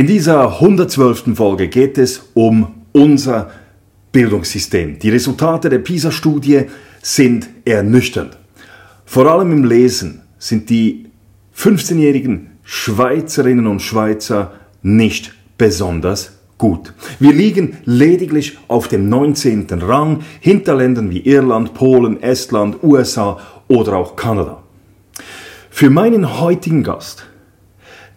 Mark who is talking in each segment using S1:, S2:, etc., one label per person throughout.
S1: In dieser 112. Folge geht es um unser Bildungssystem. Die Resultate der PISA-Studie sind ernüchternd. Vor allem im Lesen sind die 15-jährigen Schweizerinnen und Schweizer nicht besonders gut. Wir liegen lediglich auf dem 19. Rang hinter Ländern wie Irland, Polen, Estland, USA oder auch Kanada. Für meinen heutigen Gast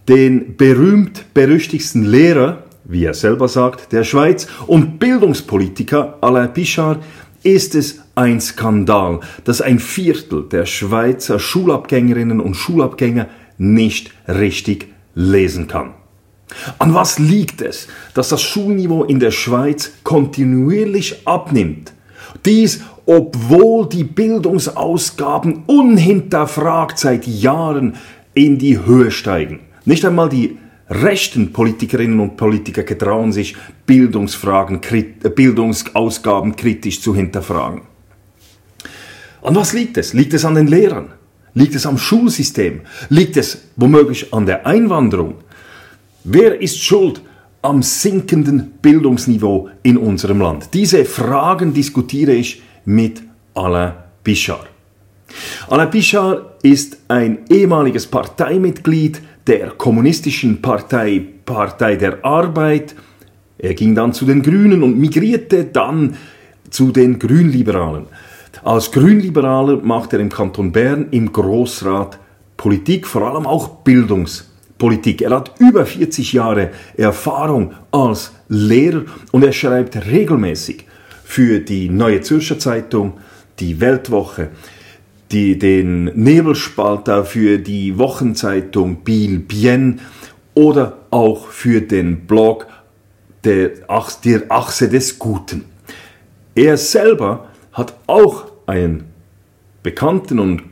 S1: den berühmt-berüchtigsten Lehrer, wie er selber sagt, der Schweiz und Bildungspolitiker Alain Pichard ist es ein Skandal, dass ein Viertel der Schweizer Schulabgängerinnen und Schulabgänger nicht richtig lesen kann. An was liegt es, dass das Schulniveau in der Schweiz kontinuierlich abnimmt? Dies, obwohl die Bildungsausgaben unhinterfragt seit Jahren in die Höhe steigen. Nicht einmal die rechten Politikerinnen und Politiker getrauen sich, Bildungsfragen, äh, Bildungsausgaben kritisch zu hinterfragen. An was liegt es? Liegt es an den Lehrern? Liegt es am Schulsystem? Liegt es womöglich an der Einwanderung? Wer ist schuld am sinkenden Bildungsniveau in unserem Land? Diese Fragen diskutiere ich mit Alain Bichard. Alain Bichard ist ein ehemaliges Parteimitglied der Kommunistischen Partei, Partei der Arbeit. Er ging dann zu den Grünen und migrierte dann zu den Grünliberalen. Als Grünliberaler macht er im Kanton Bern im Grossrat Politik, vor allem auch Bildungspolitik. Er hat über 40 Jahre Erfahrung als Lehrer und er schreibt regelmäßig für die Neue Zürcher Zeitung, die Weltwoche, die, den Nebelspalter für die Wochenzeitung Biel Bien oder auch für den Blog der, Ach, der Achse des Guten. Er selber hat auch einen bekannten und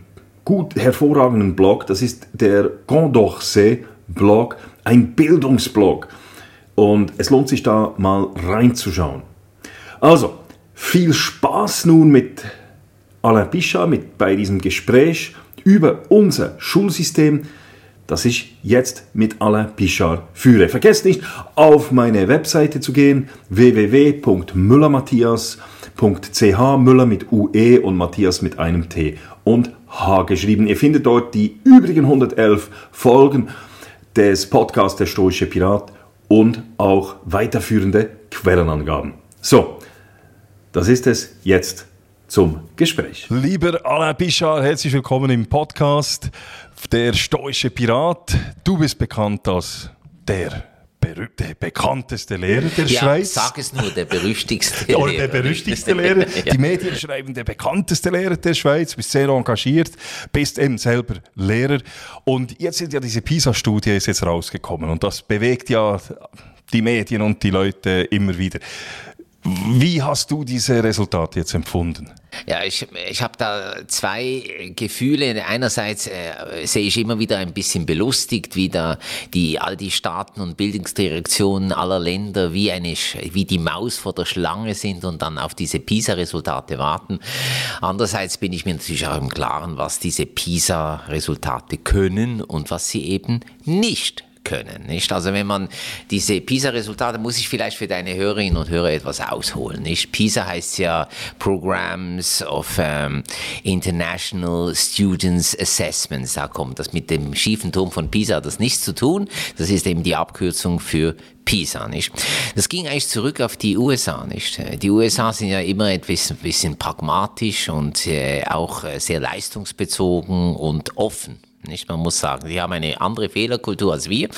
S1: gut hervorragenden Blog, das ist der Condorcet Blog, ein Bildungsblog. Und es lohnt sich da mal reinzuschauen. Also, viel Spaß nun mit Alain Bichat mit bei diesem Gespräch über unser Schulsystem, das ich jetzt mit Alain Pichard führe. Vergesst nicht, auf meine Webseite zu gehen, www.müllermatthias.ch, Müller mit UE und Matthias mit einem T und H geschrieben. Ihr findet dort die übrigen 111 Folgen des Podcasts Der Stoische Pirat und auch weiterführende Quellenangaben. So, das ist es jetzt zum Gespräch.
S2: Lieber Alain Bichard, herzlich willkommen im Podcast Der stoische Pirat. Du bist bekannt als der der bekannteste Lehrer der ja, Schweiz.
S3: Sag es nur, der berüchtigste
S2: Oder der berüchtigste Lehrer. Die Medien schreiben, der bekannteste Lehrer der Schweiz, bist sehr engagiert, bist eben selber Lehrer. Und jetzt sind ja diese PISA-Studie jetzt rausgekommen und das bewegt ja die Medien und die Leute immer wieder. Wie hast du diese Resultate jetzt empfunden?
S3: Ja, ich, ich habe da zwei Gefühle. Einerseits äh, sehe ich immer wieder ein bisschen belustigt, wie da die, all die Staaten und Bildungsdirektionen aller Länder wie, eine, wie die Maus vor der Schlange sind und dann auf diese PISA-Resultate warten. Andererseits bin ich mir natürlich auch im Klaren, was diese PISA-Resultate können und was sie eben nicht können. Nicht? Also wenn man diese PISA-Resultate, muss ich vielleicht für deine Hörerinnen und Hörer etwas ausholen. Nicht? PISA heißt ja Programs of um, International Students Assessments. Da kommt das mit dem schiefen Turm von PISA das nichts zu tun. Das ist eben die Abkürzung für PISA, nicht? Das ging eigentlich zurück auf die USA, nicht? Die USA sind ja immer etwas bisschen pragmatisch und äh, auch äh, sehr leistungsbezogen und offen Nicht? Man muss sagen, die haben eine andere Fehlerkultur als wir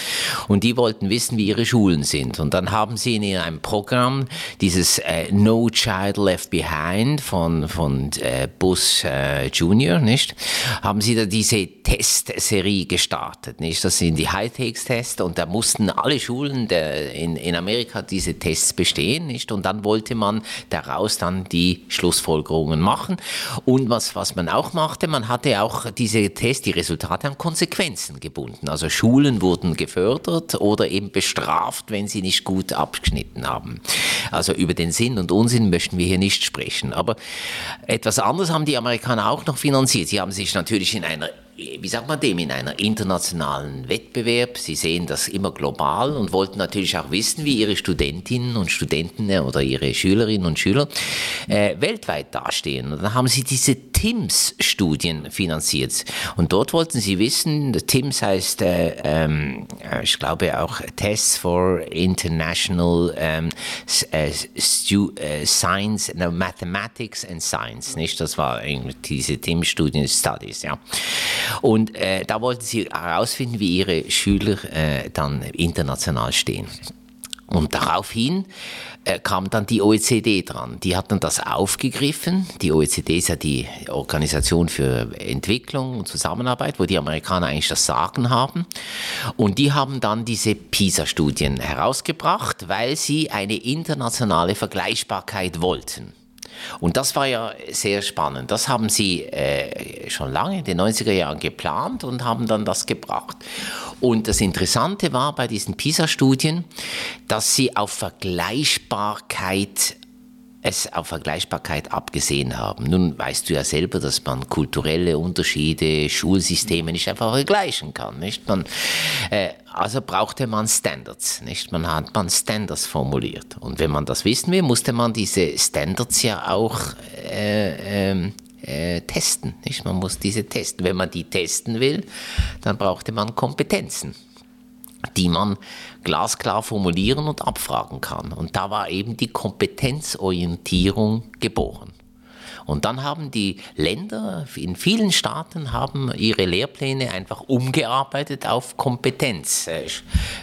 S3: und die wollten wissen, wie ihre Schulen sind. Und dann haben sie in einem Programm dieses äh, No Child Left Behind von, von äh, Bus äh, Junior, nicht? Haben sie da diese Testserie gestartet, nicht? Das sind die High-Takes-Tests und da mussten alle Schulen der, in, in Amerika diese Tests bestehen, nicht? Und dann wollte man daraus dann die Schlussfolgerungen machen. Und was, was man auch machte, man hatte auch diese Tests, die Resultate an Konsequenzen gebunden. Also Schulen wurden gefördert oder eben bestraft, wenn sie nicht gut abgeschnitten haben. Also über den Sinn und Unsinn möchten wir hier nicht sprechen. Aber etwas anderes haben die Amerikaner auch noch finanziert. Sie haben sich natürlich in einer wie sagt man dem, in einer internationalen Wettbewerb. Sie sehen das immer global und wollten natürlich auch wissen, wie ihre Studentinnen und Studenten oder ihre Schülerinnen und Schüler äh, weltweit dastehen. Und dann haben sie diese TIMS-Studien finanziert. Und dort wollten sie wissen, TIMS heißt, äh, ähm, ich glaube auch Tests for International ähm, äh, äh, Science, no, Mathematics and Science, nicht? Das war diese TIMS-Studien Studies, ja. Und äh, da wollten sie herausfinden, wie ihre Schüler äh, dann international stehen. Und daraufhin äh, kam dann die OECD dran. Die hat dann das aufgegriffen. Die OECD ist ja die Organisation für Entwicklung und Zusammenarbeit, wo die Amerikaner eigentlich das Sagen haben. Und die haben dann diese PISA-Studien herausgebracht, weil sie eine internationale Vergleichbarkeit wollten. Und das war ja sehr spannend. Das haben sie äh, schon lange in den 90er Jahren geplant und haben dann das gebracht. Und das Interessante war bei diesen PISA-Studien, dass sie auf Vergleichbarkeit es auf Vergleichbarkeit abgesehen haben. Nun weißt du ja selber, dass man kulturelle Unterschiede, Schulsysteme nicht einfach vergleichen kann. Nicht? Man, äh, also brauchte man Standards. Nicht? Man hat man Standards formuliert. Und wenn man das wissen will, musste man diese Standards ja auch äh, ähm, äh, testen. Nicht? Man muss diese testen. Wenn man die testen will, dann brauchte man Kompetenzen die man glasklar formulieren und abfragen kann. Und da war eben die Kompetenzorientierung geboren. Und dann haben die Länder in vielen Staaten haben ihre Lehrpläne einfach umgearbeitet auf Kompetenz, äh,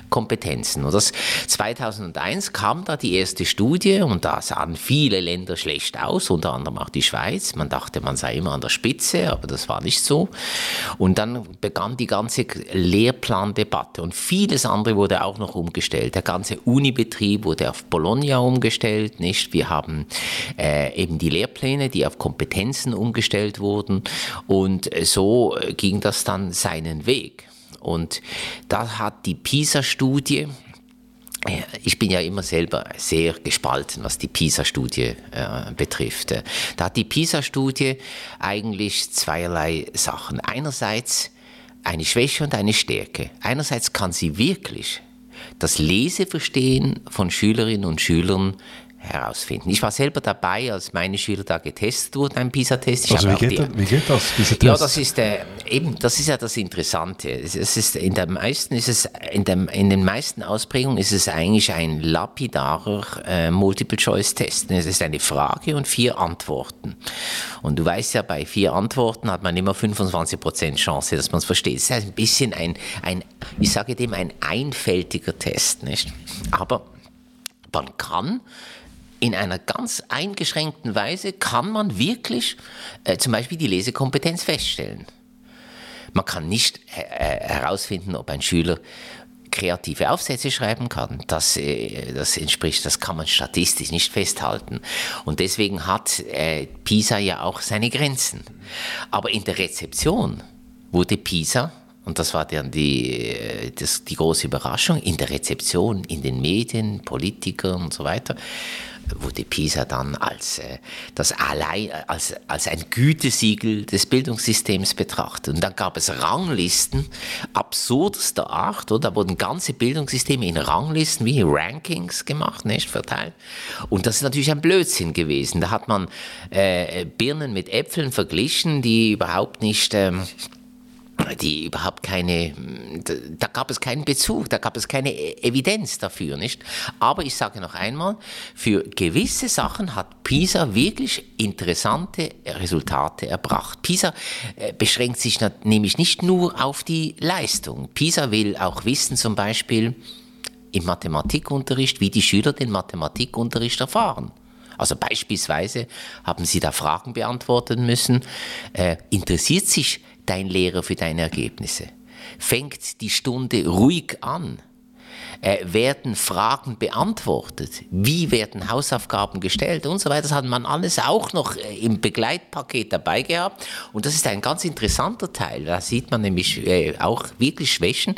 S3: Kompetenzen. Und das 2001 kam da die erste Studie und da sahen viele Länder schlecht aus, unter anderem auch die Schweiz. Man dachte, man sei immer an der Spitze, aber das war nicht so. Und dann begann die ganze Lehrplandebatte und vieles andere wurde auch noch umgestellt. Der ganze Unibetrieb wurde auf Bologna umgestellt, nicht? Wir haben äh, eben die Lehrpläne, die auf Kompetenzen umgestellt wurden. Und so ging das dann seinen Weg. Und da hat die PISA-Studie, äh, ich bin ja immer selber sehr gespalten, was die PISA-Studie äh, betrifft. Da hat die PISA-Studie eigentlich zweierlei Sachen. Einerseits eine Schwäche und eine Stärke. Einerseits kann sie wirklich das Leseverstehen von Schülerinnen und Schülern herausfinden. Ich war selber dabei, als meine Schüler da getestet wurden, ein PISA-Test.
S1: Also wie geht, das, wie geht das,
S3: Ja, das ist, äh, eben, das ist ja das Interessante. Es, es ist, in, der meisten ist es, in, dem, in den meisten Ausprägungen ist es eigentlich ein lapidarer äh, Multiple-Choice-Test. Es ist eine Frage und vier Antworten. Und du weißt ja, bei vier Antworten hat man immer 25% Chance, dass man es versteht. Es ist ein bisschen ein, ein, ich sage dem, ein einfältiger Test, nicht? Aber man kann in einer ganz eingeschränkten Weise kann man wirklich äh, zum Beispiel die Lesekompetenz feststellen. Man kann nicht äh, äh, herausfinden, ob ein Schüler kreative Aufsätze schreiben kann. Das, äh, das entspricht, das kann man statistisch nicht festhalten. Und deswegen hat äh, PISA ja auch seine Grenzen. Aber in der Rezeption wurde PISA und das war dann die, äh, das, die große Überraschung in der Rezeption, in den Medien, Politikern und so weiter, wurde PISA dann als, äh, das allein, als, als ein Gütesiegel des Bildungssystems betrachtet. Und dann gab es Ranglisten absurdester Art, oder? Da wurden ganze Bildungssysteme in Ranglisten wie Rankings gemacht, nicht verteilt. Und das ist natürlich ein Blödsinn gewesen. Da hat man äh, Birnen mit Äpfeln verglichen, die überhaupt nicht. Ähm, die überhaupt keine, da gab es keinen Bezug, da gab es keine Evidenz dafür, nicht? Aber ich sage noch einmal, für gewisse Sachen hat PISA wirklich interessante Resultate erbracht. PISA äh, beschränkt sich nämlich nicht nur auf die Leistung. PISA will auch wissen, zum Beispiel im Mathematikunterricht, wie die Schüler den Mathematikunterricht erfahren. Also beispielsweise haben Sie da Fragen beantworten müssen. Äh, interessiert sich dein Lehrer für deine Ergebnisse? Fängt die Stunde ruhig an? Äh, werden Fragen beantwortet? Wie werden Hausaufgaben gestellt und so weiter? Das hat man alles auch noch äh, im Begleitpaket dabei gehabt. Und das ist ein ganz interessanter Teil. Da sieht man nämlich äh, auch wirklich Schwächen.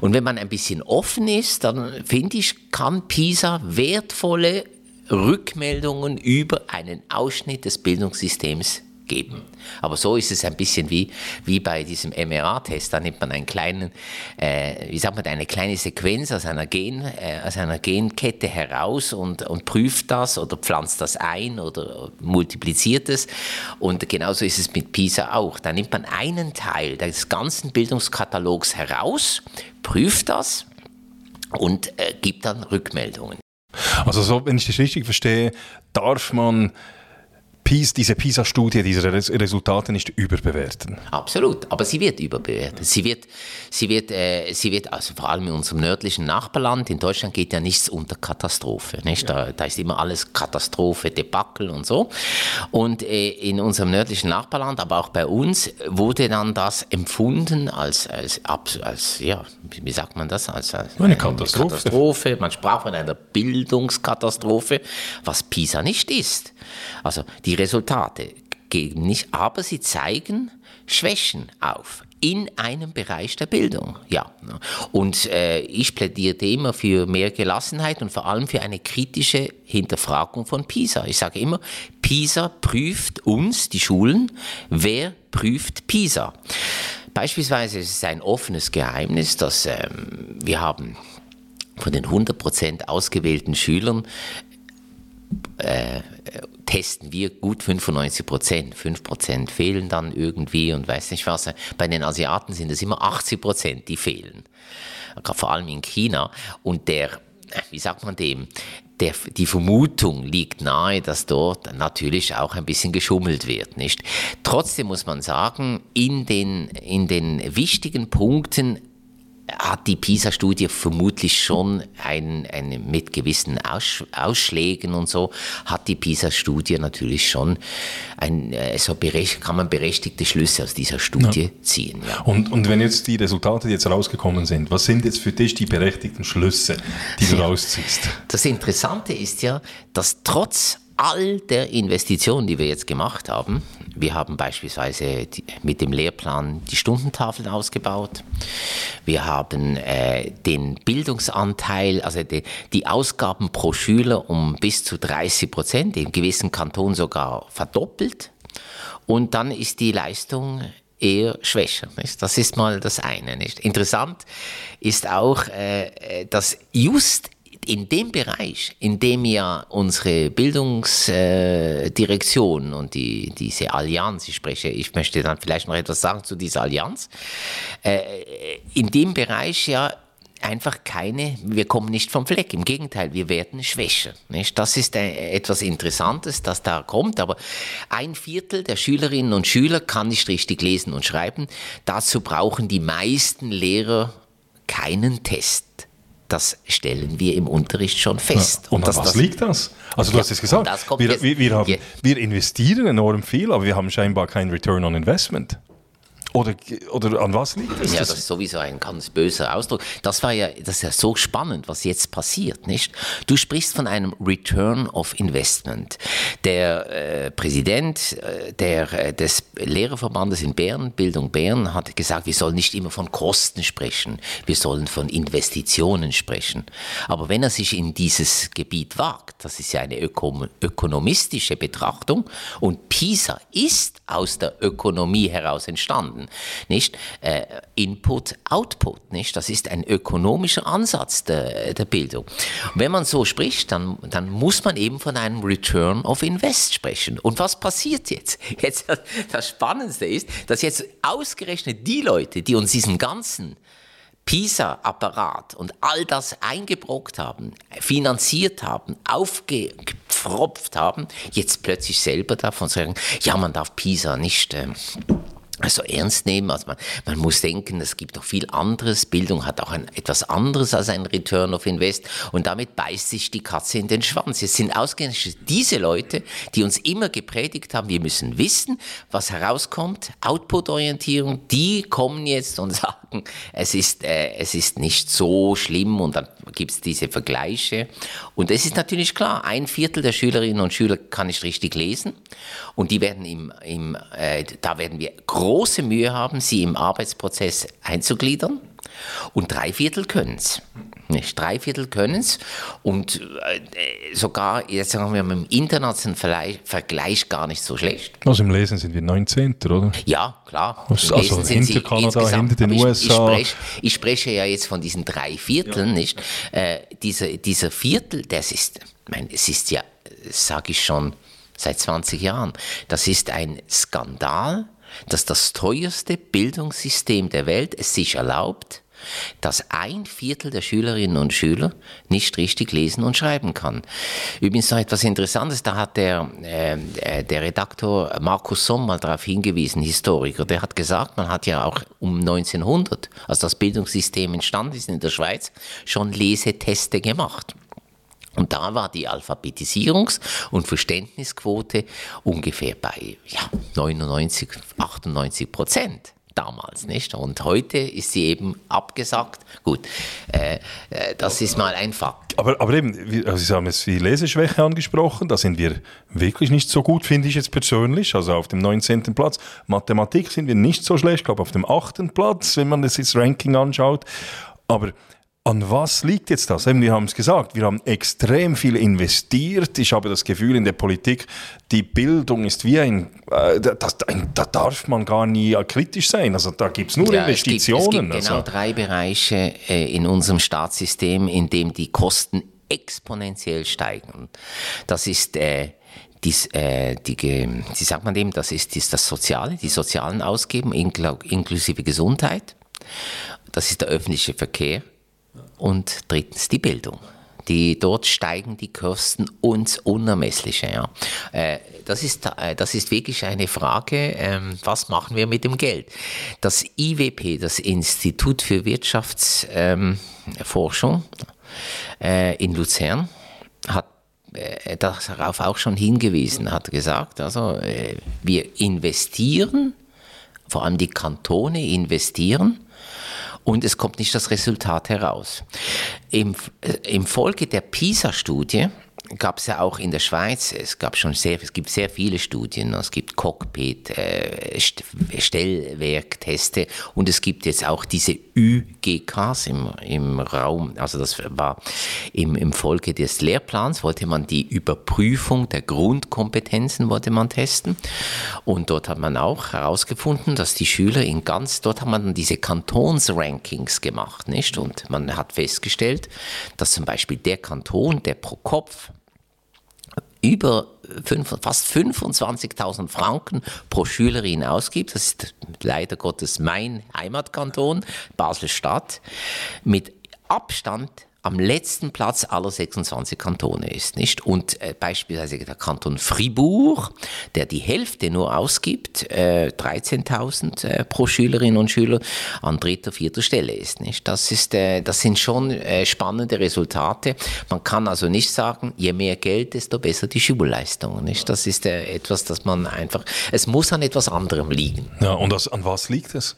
S3: Und wenn man ein bisschen offen ist, dann finde ich, kann PISA wertvolle Rückmeldungen über einen Ausschnitt des Bildungssystems geben. Aber so ist es ein bisschen wie, wie bei diesem MRA-Test. Da nimmt man einen kleinen, äh, wie sagt man, eine kleine Sequenz aus einer, Gen, äh, aus einer Genkette heraus und, und prüft das oder pflanzt das ein oder multipliziert es. Und genauso ist es mit PISA auch. Da nimmt man einen Teil des ganzen Bildungskatalogs heraus, prüft das und äh, gibt dann Rückmeldungen.
S1: Also so, wenn ich das richtig verstehe, darf man PIS, diese PISA-Studie, diese Resultate nicht überbewerten.
S3: Absolut, aber sie wird überbewertet. Sie wird, sie wird, äh, sie wird also vor allem in unserem nördlichen Nachbarland, in Deutschland geht ja nichts unter Katastrophe. Nicht? Ja. Da, da, ist immer alles Katastrophe, Debakel und so. Und äh, in unserem nördlichen Nachbarland, aber auch bei uns, wurde dann das empfunden als, als, als, als ja, wie sagt man das? Als, als
S1: eine Katastrophe.
S3: Katastrophe. Man sprach von einer Bildungskatastrophe, was PISA nicht ist. Also die Resultate geben nicht, aber sie zeigen Schwächen auf in einem Bereich der Bildung. Ja. Und äh, ich plädierte immer für mehr Gelassenheit und vor allem für eine kritische Hinterfragung von PISA. Ich sage immer, PISA prüft uns, die Schulen, wer prüft PISA. Beispielsweise ist es ein offenes Geheimnis, dass ähm, wir haben von den 100% ausgewählten Schülern äh, testen wir gut 95 Prozent. 5 Prozent fehlen dann irgendwie und weiß nicht was. Bei den Asiaten sind es immer 80 Prozent, die fehlen. Vor allem in China. Und der, wie sagt man dem, der, die Vermutung liegt nahe, dass dort natürlich auch ein bisschen geschummelt wird, nicht? Trotzdem muss man sagen, in den, in den wichtigen Punkten hat die PISA-Studie vermutlich schon ein, ein, mit gewissen Aus, Ausschlägen und so, hat die PISA-Studie natürlich schon ein, äh, so kann man berechtigte Schlüsse aus dieser Studie ja. ziehen.
S1: Ja. Und, und wenn jetzt die Resultate jetzt rausgekommen sind, was sind jetzt für dich die berechtigten Schlüsse, die du ja. rausziehst?
S3: Das Interessante ist ja, dass trotz all der Investitionen, die wir jetzt gemacht haben, wir haben beispielsweise die, mit dem Lehrplan die Stundentafeln ausgebaut. Wir haben äh, den Bildungsanteil, also die, die, Ausgaben pro Schüler um bis zu 30 Prozent, in gewissen Kantonen sogar verdoppelt. Und dann ist die Leistung eher schwächer. Nicht? Das ist mal das eine. Nicht? Interessant ist auch, äh, dass just in dem Bereich, in dem ja unsere Bildungsdirektion äh, und die, diese Allianz, ich spreche, ich möchte dann vielleicht noch etwas sagen zu dieser Allianz, äh, in dem Bereich ja einfach keine, wir kommen nicht vom Fleck. Im Gegenteil, wir werden schwächer. Nicht? Das ist äh, etwas Interessantes, das da kommt. Aber ein Viertel der Schülerinnen und Schüler kann nicht richtig lesen und schreiben. Dazu brauchen die meisten Lehrer keinen Test das stellen wir im Unterricht schon fest.
S1: Ja, und, und das, was das, liegt das? Also du ja, hast es gesagt, wir, wir, wir, haben, wir investieren enorm viel, aber wir haben scheinbar keinen Return on Investment. Oder, oder an was liegt
S3: es? Ja, das ist sowieso ein ganz böser Ausdruck. Das war ja, das ist ja so spannend, was jetzt passiert, nicht? Du sprichst von einem Return of Investment. Der äh, Präsident äh, der, äh, des Lehrerverbandes in Bern, Bildung Bern, hat gesagt, wir sollen nicht immer von Kosten sprechen, wir sollen von Investitionen sprechen. Aber wenn er sich in dieses Gebiet wagt, das ist ja eine öko ökonomistische Betrachtung und PISA ist aus der Ökonomie heraus entstanden, sagen, nicht? Äh, Input, Output, nicht? Das ist ein ökonomischer Ansatz der, der Bildung. Und wenn man so spricht, dann, dann muss man eben von einem Return of Invest sprechen. Und was passiert jetzt? Jetzt, das Spannendste ist, dass jetzt ausgerechnet die Leute, die uns diesen ganzen PISA-Apparat und all das eingebrockt haben, finanziert haben, aufgepfropft haben, jetzt plötzlich selber davon sagen, ja, man darf PISA nicht äh, also ernst nehmen. Also man, man muss denken, es gibt noch viel anderes. Bildung hat auch ein, etwas anderes als ein Return of Invest. Und damit beißt sich die Katze in den Schwanz. Es sind ausgerechnet diese Leute, die uns immer gepredigt haben, wir müssen wissen, was herauskommt. Output-Orientierung, die kommen jetzt und sagen, es ist, äh, es ist nicht so schlimm. Und dann gibt es diese Vergleiche. Und es ist natürlich klar, ein Viertel der Schülerinnen und Schüler kann nicht richtig lesen. Und die werden im, im äh, da werden wir große Mühe haben, sie im Arbeitsprozess einzugliedern. Und drei Viertel können es. Drei Viertel können es und äh, sogar, jetzt sagen wir mal, im internationalen Vergleich gar nicht so schlecht.
S1: Also im Lesen sind wir 19. oder?
S3: Ja, klar.
S1: Also, also hinter Kanada, hinter den
S3: ich,
S1: USA.
S3: Ich spreche, ich spreche, ja jetzt von diesen drei Vierteln, ja. nicht? Äh, dieser, dieser Viertel, das ist, ich meine, es ist ja, sage ich schon, seit 20 Jahren, das ist ein Skandal, dass das teuerste Bildungssystem der Welt es sich erlaubt, dass ein Viertel der Schülerinnen und Schüler nicht richtig lesen und schreiben kann. Übrigens noch etwas Interessantes, da hat der, äh, der Redaktor Markus Somm mal darauf hingewiesen, Historiker, der hat gesagt, man hat ja auch um 1900, als das Bildungssystem entstanden ist in der Schweiz, schon Leseteste gemacht. Und da war die Alphabetisierungs- und Verständnisquote ungefähr bei ja, 99, 98 Prozent damals, nicht? Und heute ist sie eben abgesagt. Gut, äh, äh, das ist mal ein Fakt.
S1: Aber, aber eben, also Sie haben jetzt die Leseschwäche angesprochen, da sind wir wirklich nicht so gut, finde ich jetzt persönlich, also auf dem 19. Platz. Mathematik sind wir nicht so schlecht, ich glaube auf dem 8. Platz, wenn man das Ranking anschaut. Aber an was liegt jetzt das? wir haben es gesagt, wir haben extrem viel investiert. Ich habe das Gefühl in der Politik, die Bildung ist wie ein, äh, das, ein da darf man gar nie kritisch sein. Also da gibt es nur ja, Investitionen.
S3: Es gibt, es gibt
S1: genau
S3: also. drei Bereiche äh, in unserem Staatssystem, in dem die Kosten exponentiell steigen. Das ist äh, dies, äh, die, wie sagt man dem, das ist, ist das Soziale, die sozialen Ausgaben inklusive Gesundheit. Das ist der öffentliche Verkehr und drittens die Bildung. Die, dort steigen die Kosten uns Unermessliche. Ja. Äh, das, ist, äh, das ist wirklich eine Frage, ähm, was machen wir mit dem Geld? Das IWP, das Institut für Wirtschaftsforschung ähm, in Luzern, hat darauf auch schon hingewiesen, hat gesagt, also wir investieren, vor allem die Kantone investieren und es kommt nicht das Resultat heraus. Im, äh, im Folge der PISA-Studie gab es ja auch in der Schweiz, es gab schon sehr, es gibt sehr viele Studien, es gibt Cockpit, äh, Stellwerkteste und es gibt jetzt auch diese UGKs im, im Raum, also das war im, im Folge des Lehrplans, wollte man die Überprüfung der Grundkompetenzen wollte man testen. Und dort hat man auch herausgefunden, dass die Schüler in ganz, dort hat man dann diese Kantonsrankings gemacht, nicht? Und man hat festgestellt, dass zum Beispiel der Kanton, der pro Kopf über fünf, fast 25.000 Franken pro Schülerin ausgibt. Das ist leider Gottes mein Heimatkanton, Basel-Stadt, mit Abstand am letzten Platz aller 26 Kantone ist, nicht? Und äh, beispielsweise der Kanton Fribourg, der die Hälfte nur ausgibt, äh, 13.000 äh, pro Schülerinnen und Schüler, an dritter, vierter Stelle ist, nicht? Das ist, äh, das sind schon äh, spannende Resultate. Man kann also nicht sagen, je mehr Geld, desto besser die Schulleistung, nicht? Das ist äh, etwas, das man einfach, es muss an etwas anderem liegen.
S1: Ja, und das, an was liegt es?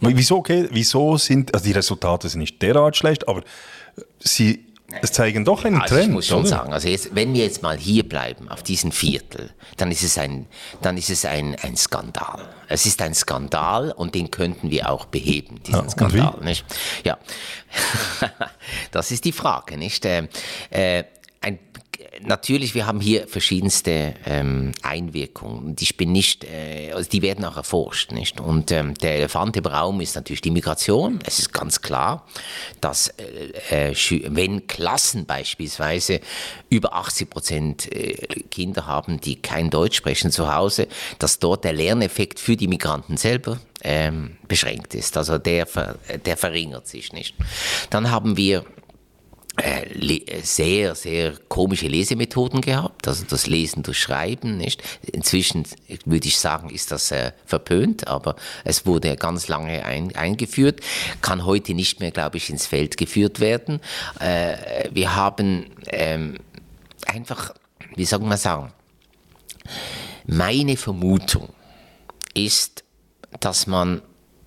S1: Wieso, okay, wieso sind, also die Resultate sind nicht derart schlecht, aber sie es zeigen doch einen
S3: also
S1: Trend.
S3: Ich muss schon
S1: oder?
S3: sagen, also jetzt, wenn wir jetzt mal hier bleiben, auf diesem Viertel, dann ist es ein, dann ist es ein, ein Skandal. Es ist ein Skandal und den könnten wir auch beheben, diesen
S1: Ja,
S3: Skandal. Nicht? Ja, das ist die Frage, nicht? Äh, äh, natürlich, wir haben hier verschiedenste ähm, Einwirkungen. Ich bin nicht, äh, also die werden auch erforscht, nicht? Und ähm, der Elefant im Raum ist natürlich die Migration. Es ist ganz klar, dass äh, äh wenn Klassen beispielsweise über 80 Prozent äh, Kinder haben, die kein Deutsch sprechen zu Hause, dass dort der Lerneffekt für die Migranten selber ähm, beschränkt ist. Also der, der verringert sich nicht. Dann haben wir sehr, sehr komische Lesemethoden gehabt, also das Lesen durch Schreiben, nicht? Inzwischen würde ich sagen, ist das äh, verpönt, aber es wurde ganz lange ein, eingeführt, kann heute nicht mehr, glaube ich, ins Feld geführt werden. Äh, wir haben ähm, einfach, wie soll man sagen, meine Vermutung ist, dass man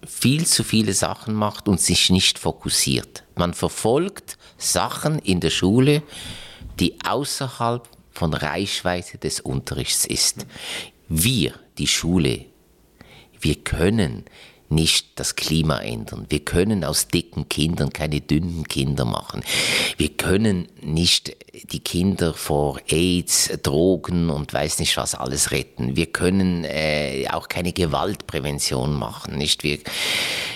S3: viel zu viele Sachen macht und sich nicht fokussiert. Man verfolgt Sachen in der Schule, die außerhalb von Reichweite des Unterrichts ist. Wir, die Schule, wir können nicht das Klima ändern. Wir können aus dicken Kindern keine dünnen Kinder machen. Wir können nicht die Kinder vor AIDS, Drogen und weiß nicht was alles retten. Wir können äh, auch keine Gewaltprävention machen. Nicht? Wir,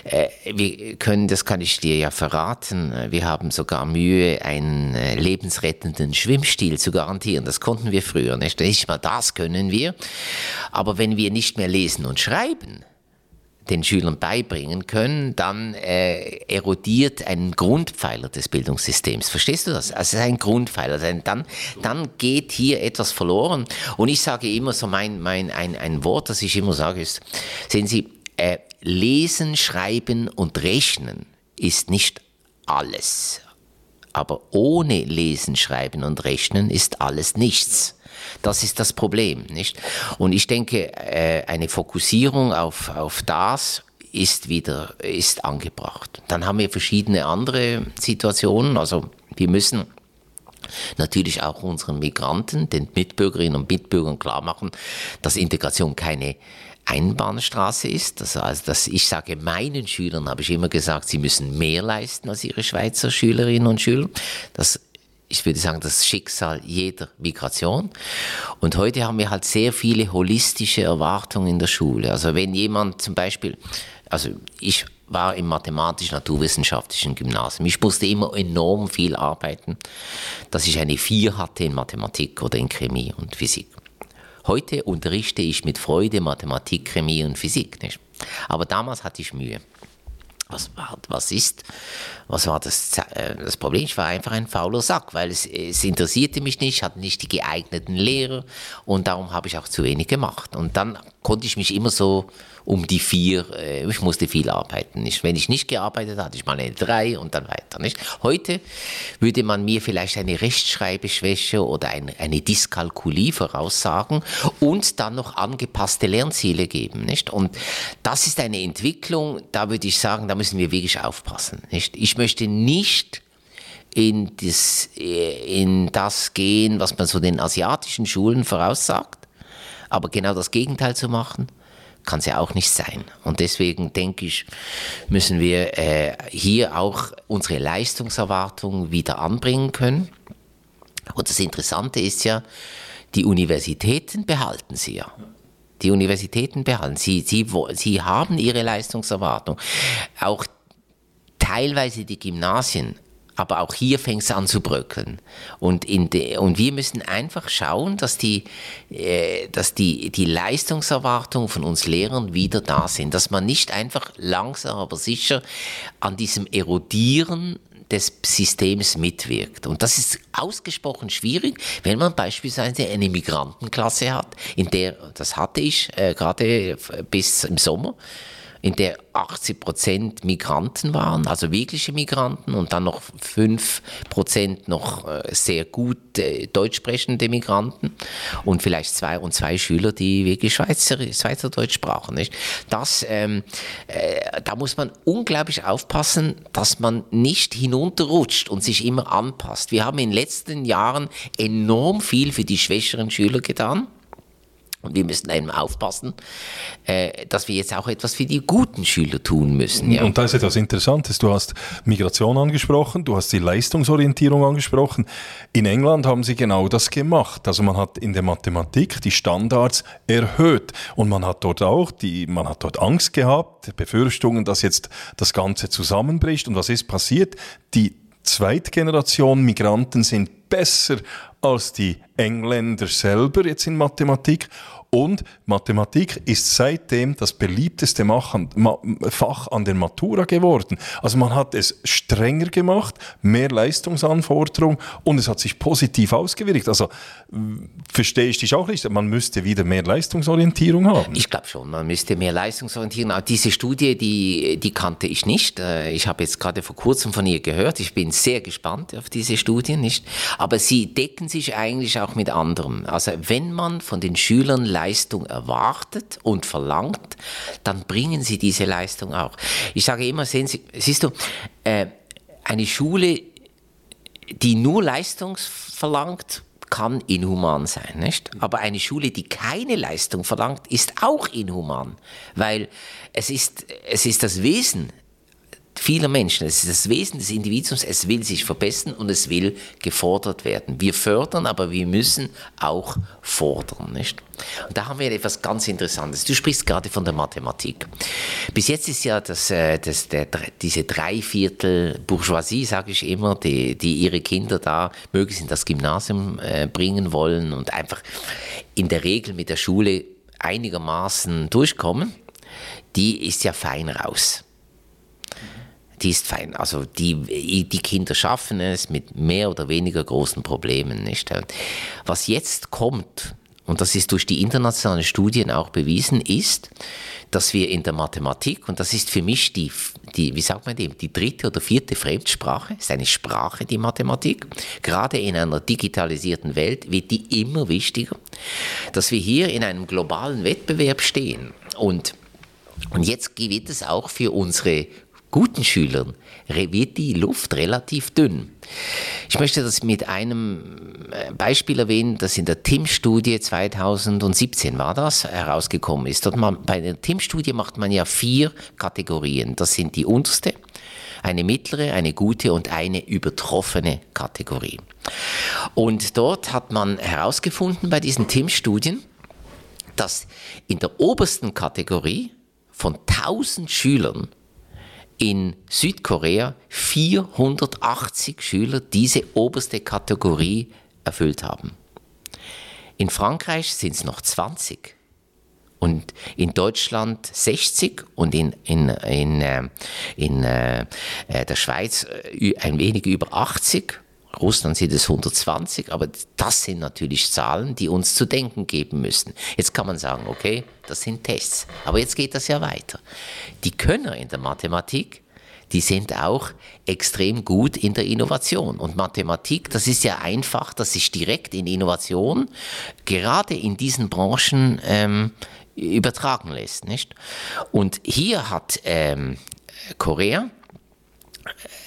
S3: äh, wir können, das kann ich dir ja verraten, wir haben sogar Mühe, einen äh, lebensrettenden Schwimmstil zu garantieren. Das konnten wir früher nicht. Nicht mal das können wir. Aber wenn wir nicht mehr lesen und schreiben, den Schülern beibringen können, dann äh, erodiert ein Grundpfeiler des Bildungssystems. Verstehst du das? Also ein Grundpfeiler. Dann, dann geht hier etwas verloren. Und ich sage immer so, mein, mein, ein, ein Wort, das ich immer sage, ist, sehen Sie, äh, lesen, schreiben und rechnen ist nicht alles. Aber ohne Lesen, Schreiben und Rechnen ist alles nichts. Das ist das Problem, nicht? Und ich denke, äh, eine Fokussierung auf, auf das ist wieder, ist angebracht. Dann haben wir verschiedene andere Situationen, also wir müssen natürlich auch unseren Migranten, den Mitbürgerinnen und Mitbürgern klar machen, dass Integration keine Einbahnstraße ist. Also, also dass ich sage, meinen Schülern habe ich immer gesagt, sie müssen mehr leisten als ihre Schweizer Schülerinnen und Schüler. Das ich würde sagen, das Schicksal jeder Migration. Und heute haben wir halt sehr viele holistische Erwartungen in der Schule. Also wenn jemand zum Beispiel, also ich war im mathematisch-naturwissenschaftlichen Gymnasium. Ich musste immer enorm viel arbeiten, dass ich eine 4 hatte in Mathematik oder in Chemie und Physik. Heute unterrichte ich mit Freude Mathematik, Chemie und Physik. Nicht? Aber damals hatte ich Mühe was, was ist, was war das, äh, das Problem? Ich war einfach ein fauler Sack, weil es, es interessierte mich nicht, hatte nicht die geeigneten Lehrer und darum habe ich auch zu wenig gemacht. Und dann konnte ich mich immer so um die vier, äh, ich musste viel arbeiten. Nicht? Wenn ich nicht gearbeitet hatte, ich mal eine drei und dann weiter. Nicht? Heute würde man mir vielleicht eine Rechtschreibeschwäche oder eine, eine Dyskalkulie voraussagen und dann noch angepasste Lernziele geben. Nicht? Und das ist eine Entwicklung, da würde ich sagen, da müssen wir wirklich aufpassen. Nicht? Ich möchte nicht in das, äh, in das gehen, was man so den asiatischen Schulen voraussagt, aber genau das Gegenteil zu machen kann es ja auch nicht sein. Und deswegen denke ich, müssen wir äh, hier auch unsere Leistungserwartungen wieder anbringen können. Und das Interessante ist ja, die Universitäten behalten sie ja. Die Universitäten behalten sie. Sie, sie haben ihre Leistungserwartung. Auch teilweise die Gymnasien aber auch hier fängt es an zu bröckeln. Und, und wir müssen einfach schauen, dass, die, äh, dass die, die Leistungserwartungen von uns Lehrern wieder da sind. Dass man nicht einfach langsam, aber sicher an diesem Erodieren des Systems mitwirkt. Und das ist ausgesprochen schwierig, wenn man beispielsweise eine Migrantenklasse hat, in der, das hatte ich äh, gerade bis im Sommer, in der 80 Prozent Migranten waren, also wirkliche Migranten und dann noch 5 Prozent noch äh, sehr gut äh, deutsch sprechende Migranten und vielleicht zwei und zwei Schüler, die wirklich Schweizer, Schweizerdeutsch sprachen. Nicht? Das, ähm, äh, da muss man unglaublich aufpassen, dass man nicht hinunterrutscht und sich immer anpasst. Wir haben in den letzten Jahren enorm viel für die schwächeren Schüler getan. Und wir müssen eben aufpassen, äh, dass wir jetzt auch etwas für die guten Schüler tun müssen. Ja.
S1: Und da ist etwas Interessantes. Du hast Migration angesprochen, du hast die Leistungsorientierung angesprochen. In England haben sie genau das gemacht. Also man hat in der Mathematik die Standards erhöht und man hat dort auch die, man hat dort Angst gehabt, Befürchtungen, dass jetzt das Ganze zusammenbricht. Und was ist passiert? Die Zweitgeneration Migranten sind besser als die Engländer selber jetzt in Mathematik. Und Mathematik ist seitdem das beliebteste Fach an der Matura geworden. Also man hat es strenger gemacht, mehr Leistungsanforderung und es hat sich positiv ausgewirkt. Also verstehe ich dich auch nicht, man müsste wieder mehr Leistungsorientierung haben.
S3: Ich glaube schon, man müsste mehr Leistungsorientierung haben. Diese Studie, die, die kannte ich nicht. Äh, ich habe jetzt gerade vor kurzem von ihr gehört. Ich bin sehr gespannt auf diese Studie, nicht? Aber sie decken sich eigentlich auch mit anderem. Also wenn man von den Schülern Leistung erwartet und verlangt, dann bringen sie diese Leistung auch. Ich sage immer, sehen Sie, siehst du, äh, eine Schule, die nur Leistung verlangt, kann inhuman sein, nicht? Aber eine Schule, die keine Leistung verlangt, ist auch inhuman, weil es ist, es ist das Wesen vieler Menschen. Es ist das Wesen des Individuums, es will sich verbessern und es will gefordert werden. Wir fördern, aber wir müssen auch fordern. Nicht? Und da haben wir etwas ganz Interessantes. Du sprichst gerade von der Mathematik. Bis jetzt ist ja das, äh, das, der, diese Dreiviertel Bourgeoisie, sage ich immer, die, die ihre Kinder da möglichst in das Gymnasium äh, bringen wollen und einfach in der Regel mit der Schule einigermaßen durchkommen, die ist ja fein raus die ist fein. Also die, die Kinder schaffen es mit mehr oder weniger großen Problemen. Nicht? Was jetzt kommt, und das ist durch die internationalen Studien auch bewiesen, ist, dass wir in der Mathematik, und das ist für mich die, die wie sagt man dem, die dritte oder vierte Fremdsprache, ist eine Sprache, die Mathematik, gerade in einer digitalisierten Welt wird die immer wichtiger, dass wir hier in einem globalen Wettbewerb stehen. Und und jetzt wird es auch für unsere guten Schülern wird die Luft relativ dünn. Ich möchte das mit einem äh, Beispiel erwähnen, das in der TIM-Studie 2017 war das, herausgekommen ist. Dort man, bei der TIM-Studie macht man ja vier Kategorien. Das sind die unterste, eine mittlere, eine gute und eine übertroffene Kategorie. Und dort hat man herausgefunden bei diesen TIM-Studien, dass in der obersten Kategorie von 1000 Schülern in Südkorea 480 Schüler diese oberste Kategorie erfüllt haben. In Frankreich sind es noch 20 und in Deutschland 60 und in, in, in, äh, in äh, äh, der Schweiz ein wenig über 80 Russland sind es 120, aber das sind natürlich Zahlen, die uns zu denken geben müssen. Jetzt kann man sagen, okay, das sind Tests, aber jetzt geht das ja weiter. Die Könner in der Mathematik, die sind auch extrem gut in der Innovation. Und Mathematik, das ist ja einfach, dass sich direkt in Innovation, gerade in diesen Branchen, ähm, übertragen lässt. Nicht? Und hier hat ähm, Korea,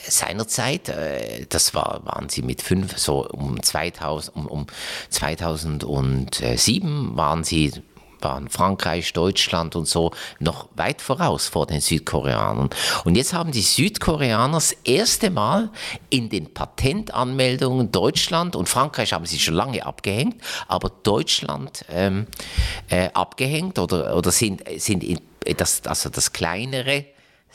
S3: seinerzeit, äh, das war, waren sie mit fünf, so um 2000, um, um 2007 waren sie waren Frankreich, Deutschland und so noch weit voraus vor den Südkoreanern. Und jetzt haben die Südkoreaner das erste Mal in den Patentanmeldungen Deutschland und Frankreich haben sie schon lange abgehängt, aber Deutschland ähm, äh, abgehängt oder, oder sind, sind in, das, also das kleinere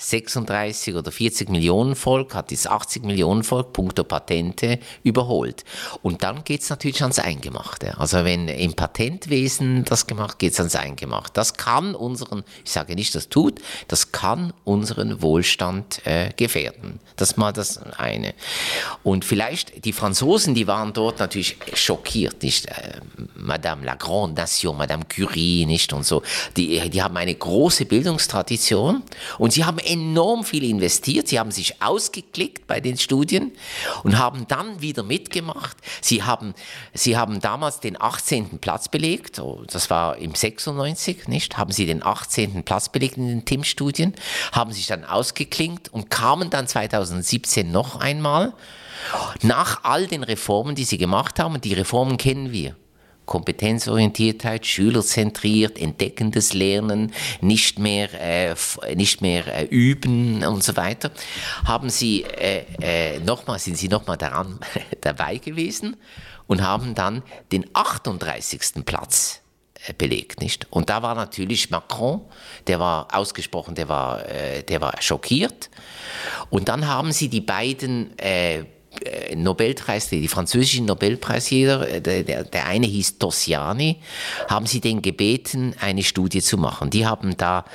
S3: 36 oder 40 Millionen Volk hat das 80 Millionen Volk punkto Patente überholt. Und dann geht es natürlich ans Eingemachte. Also wenn im Patentwesen das gemacht, geht es ans Eingemachte. Das kann unseren, ich sage nicht, das tut, das kann unseren Wohlstand äh, gefährden. Das ist mal das eine. Und vielleicht, die Franzosen, die waren dort natürlich schockiert, nicht? Äh, Madame la Grande Nation, Madame Curie, nicht? Und so. Die, die haben eine große Bildungstradition und sie haben enorm viel investiert. Sie haben sich ausgeklickt bei den Studien und haben dann wieder mitgemacht. Sie haben, sie haben damals den 18. Platz belegt. Oh, das war im 96, nicht? Haben sie den 18. Platz belegt in den TIM-Studien, haben sich dann ausgeklinkt und kamen dann 2017 noch einmal nach all den Reformen, die sie gemacht haben. Und die Reformen kennen wir. Kompetenzorientiertheit, schülerzentriert, entdeckendes Lernen, nicht mehr, äh, nicht mehr äh, üben und so weiter, haben sie äh, äh, nochmal, sind sie nochmal dabei gewesen und haben dann den 38. Platz äh, belegt, nicht? Und da war natürlich Macron, der war ausgesprochen, der war, äh, der war schockiert. Und dann haben sie die beiden äh, Nobelpreis, die französischen Nobelpreisjäger, äh, der, der eine hieß Tossiani, haben sie den gebeten, eine Studie zu machen. Die haben da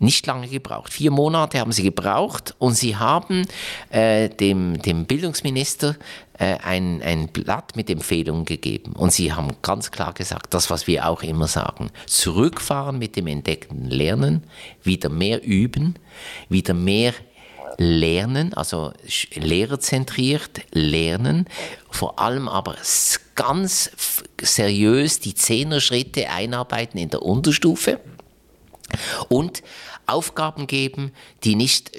S3: nicht lange gebraucht. Vier Monate haben sie gebraucht und sie haben äh, dem, dem Bildungsminister äh, ein, ein Blatt mit Empfehlungen gegeben. Und sie haben ganz klar gesagt, das, was wir auch immer sagen, zurückfahren mit dem entdeckten Lernen, wieder mehr üben, wieder mehr lernen, also lehrerzentriert lernen, vor allem aber ganz seriös die Zehner-Schritte einarbeiten in der Unterstufe und Aufgaben geben, die nicht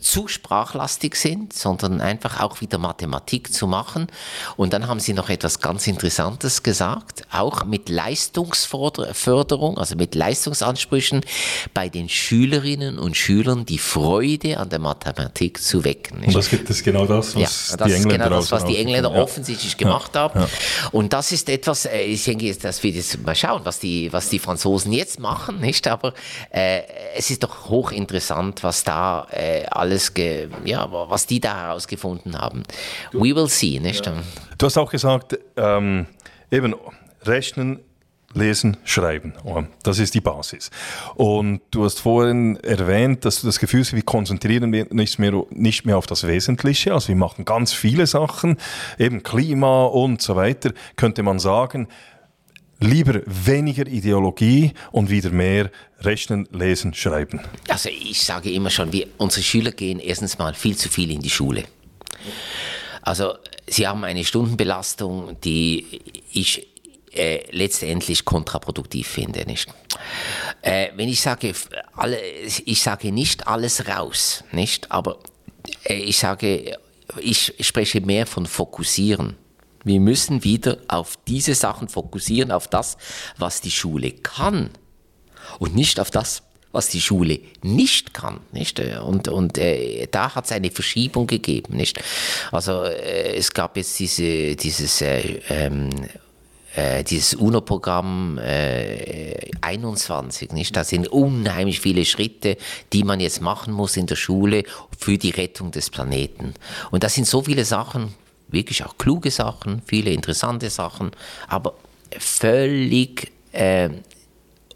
S3: zu sprachlastig sind, sondern einfach auch wieder Mathematik zu machen. Und dann haben Sie noch etwas ganz Interessantes gesagt, auch mit Leistungsförderung, also mit Leistungsansprüchen bei den Schülerinnen und Schülern die Freude an der Mathematik zu wecken.
S1: Und das gibt es genau das, was
S3: ja, das
S1: die Engländer,
S3: genau das, was die Engländer ja. offensichtlich gemacht ja. haben. Und das ist etwas, äh, ich denke, dass wir jetzt mal schauen, was die, was die Franzosen jetzt machen, nicht? Aber äh, es ist doch hochinteressant, was da äh, alles, ja, was die da herausgefunden haben. We will see, nicht? Ja.
S1: Du hast auch gesagt, ähm, eben Rechnen, Lesen, Schreiben. Oh, das ist die Basis. Und du hast vorhin erwähnt, dass du das Gefühl hast, wir konzentrieren nicht mehr, nicht mehr auf das Wesentliche. Also wir machen ganz viele Sachen, eben Klima und so weiter, könnte man sagen lieber weniger Ideologie und wieder mehr Rechnen, Lesen, Schreiben?
S3: Also ich sage immer schon, wir, unsere Schüler gehen erstens mal viel zu viel in die Schule. Also sie haben eine Stundenbelastung, die ich äh, letztendlich kontraproduktiv finde. Nicht? Äh, wenn ich sage, alle, ich sage nicht alles raus, nicht, aber äh, ich sage, ich spreche mehr von fokussieren. Wir müssen wieder auf diese Sachen fokussieren, auf das, was die Schule kann und nicht auf das, was die Schule nicht kann. Nicht? Und, und äh, da hat es eine Verschiebung gegeben. Nicht? Also äh, es gab jetzt diese, dieses äh, ähm, äh, dieses UNO-Programm äh, 21, nicht? Das sind unheimlich viele Schritte, die man jetzt machen muss in der Schule für die Rettung des Planeten. Und das sind so viele Sachen, wirklich auch kluge Sachen, viele interessante Sachen, aber völlig äh,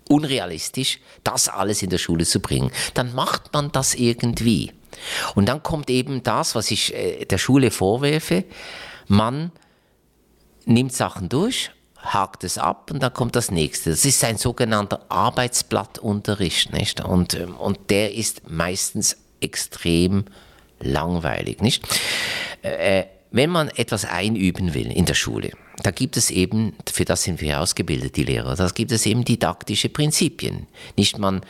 S3: unrealistisch, das alles in der Schule zu bringen. Dann macht man das irgendwie. Und dann kommt eben das, was ich äh, der Schule vorwerfe. Man nimmt Sachen durch, hakt es ab und dann kommt das nächste. Das ist ein sogenannter Arbeitsblattunterricht, nicht? Und, ähm, und der ist meistens extrem langweilig, nicht? Äh, wenn man etwas einüben will in der Schule, da gibt es eben, für das sind wir ausgebildet, die Lehrer, da gibt es eben didaktische Prinzipien. Nicht man,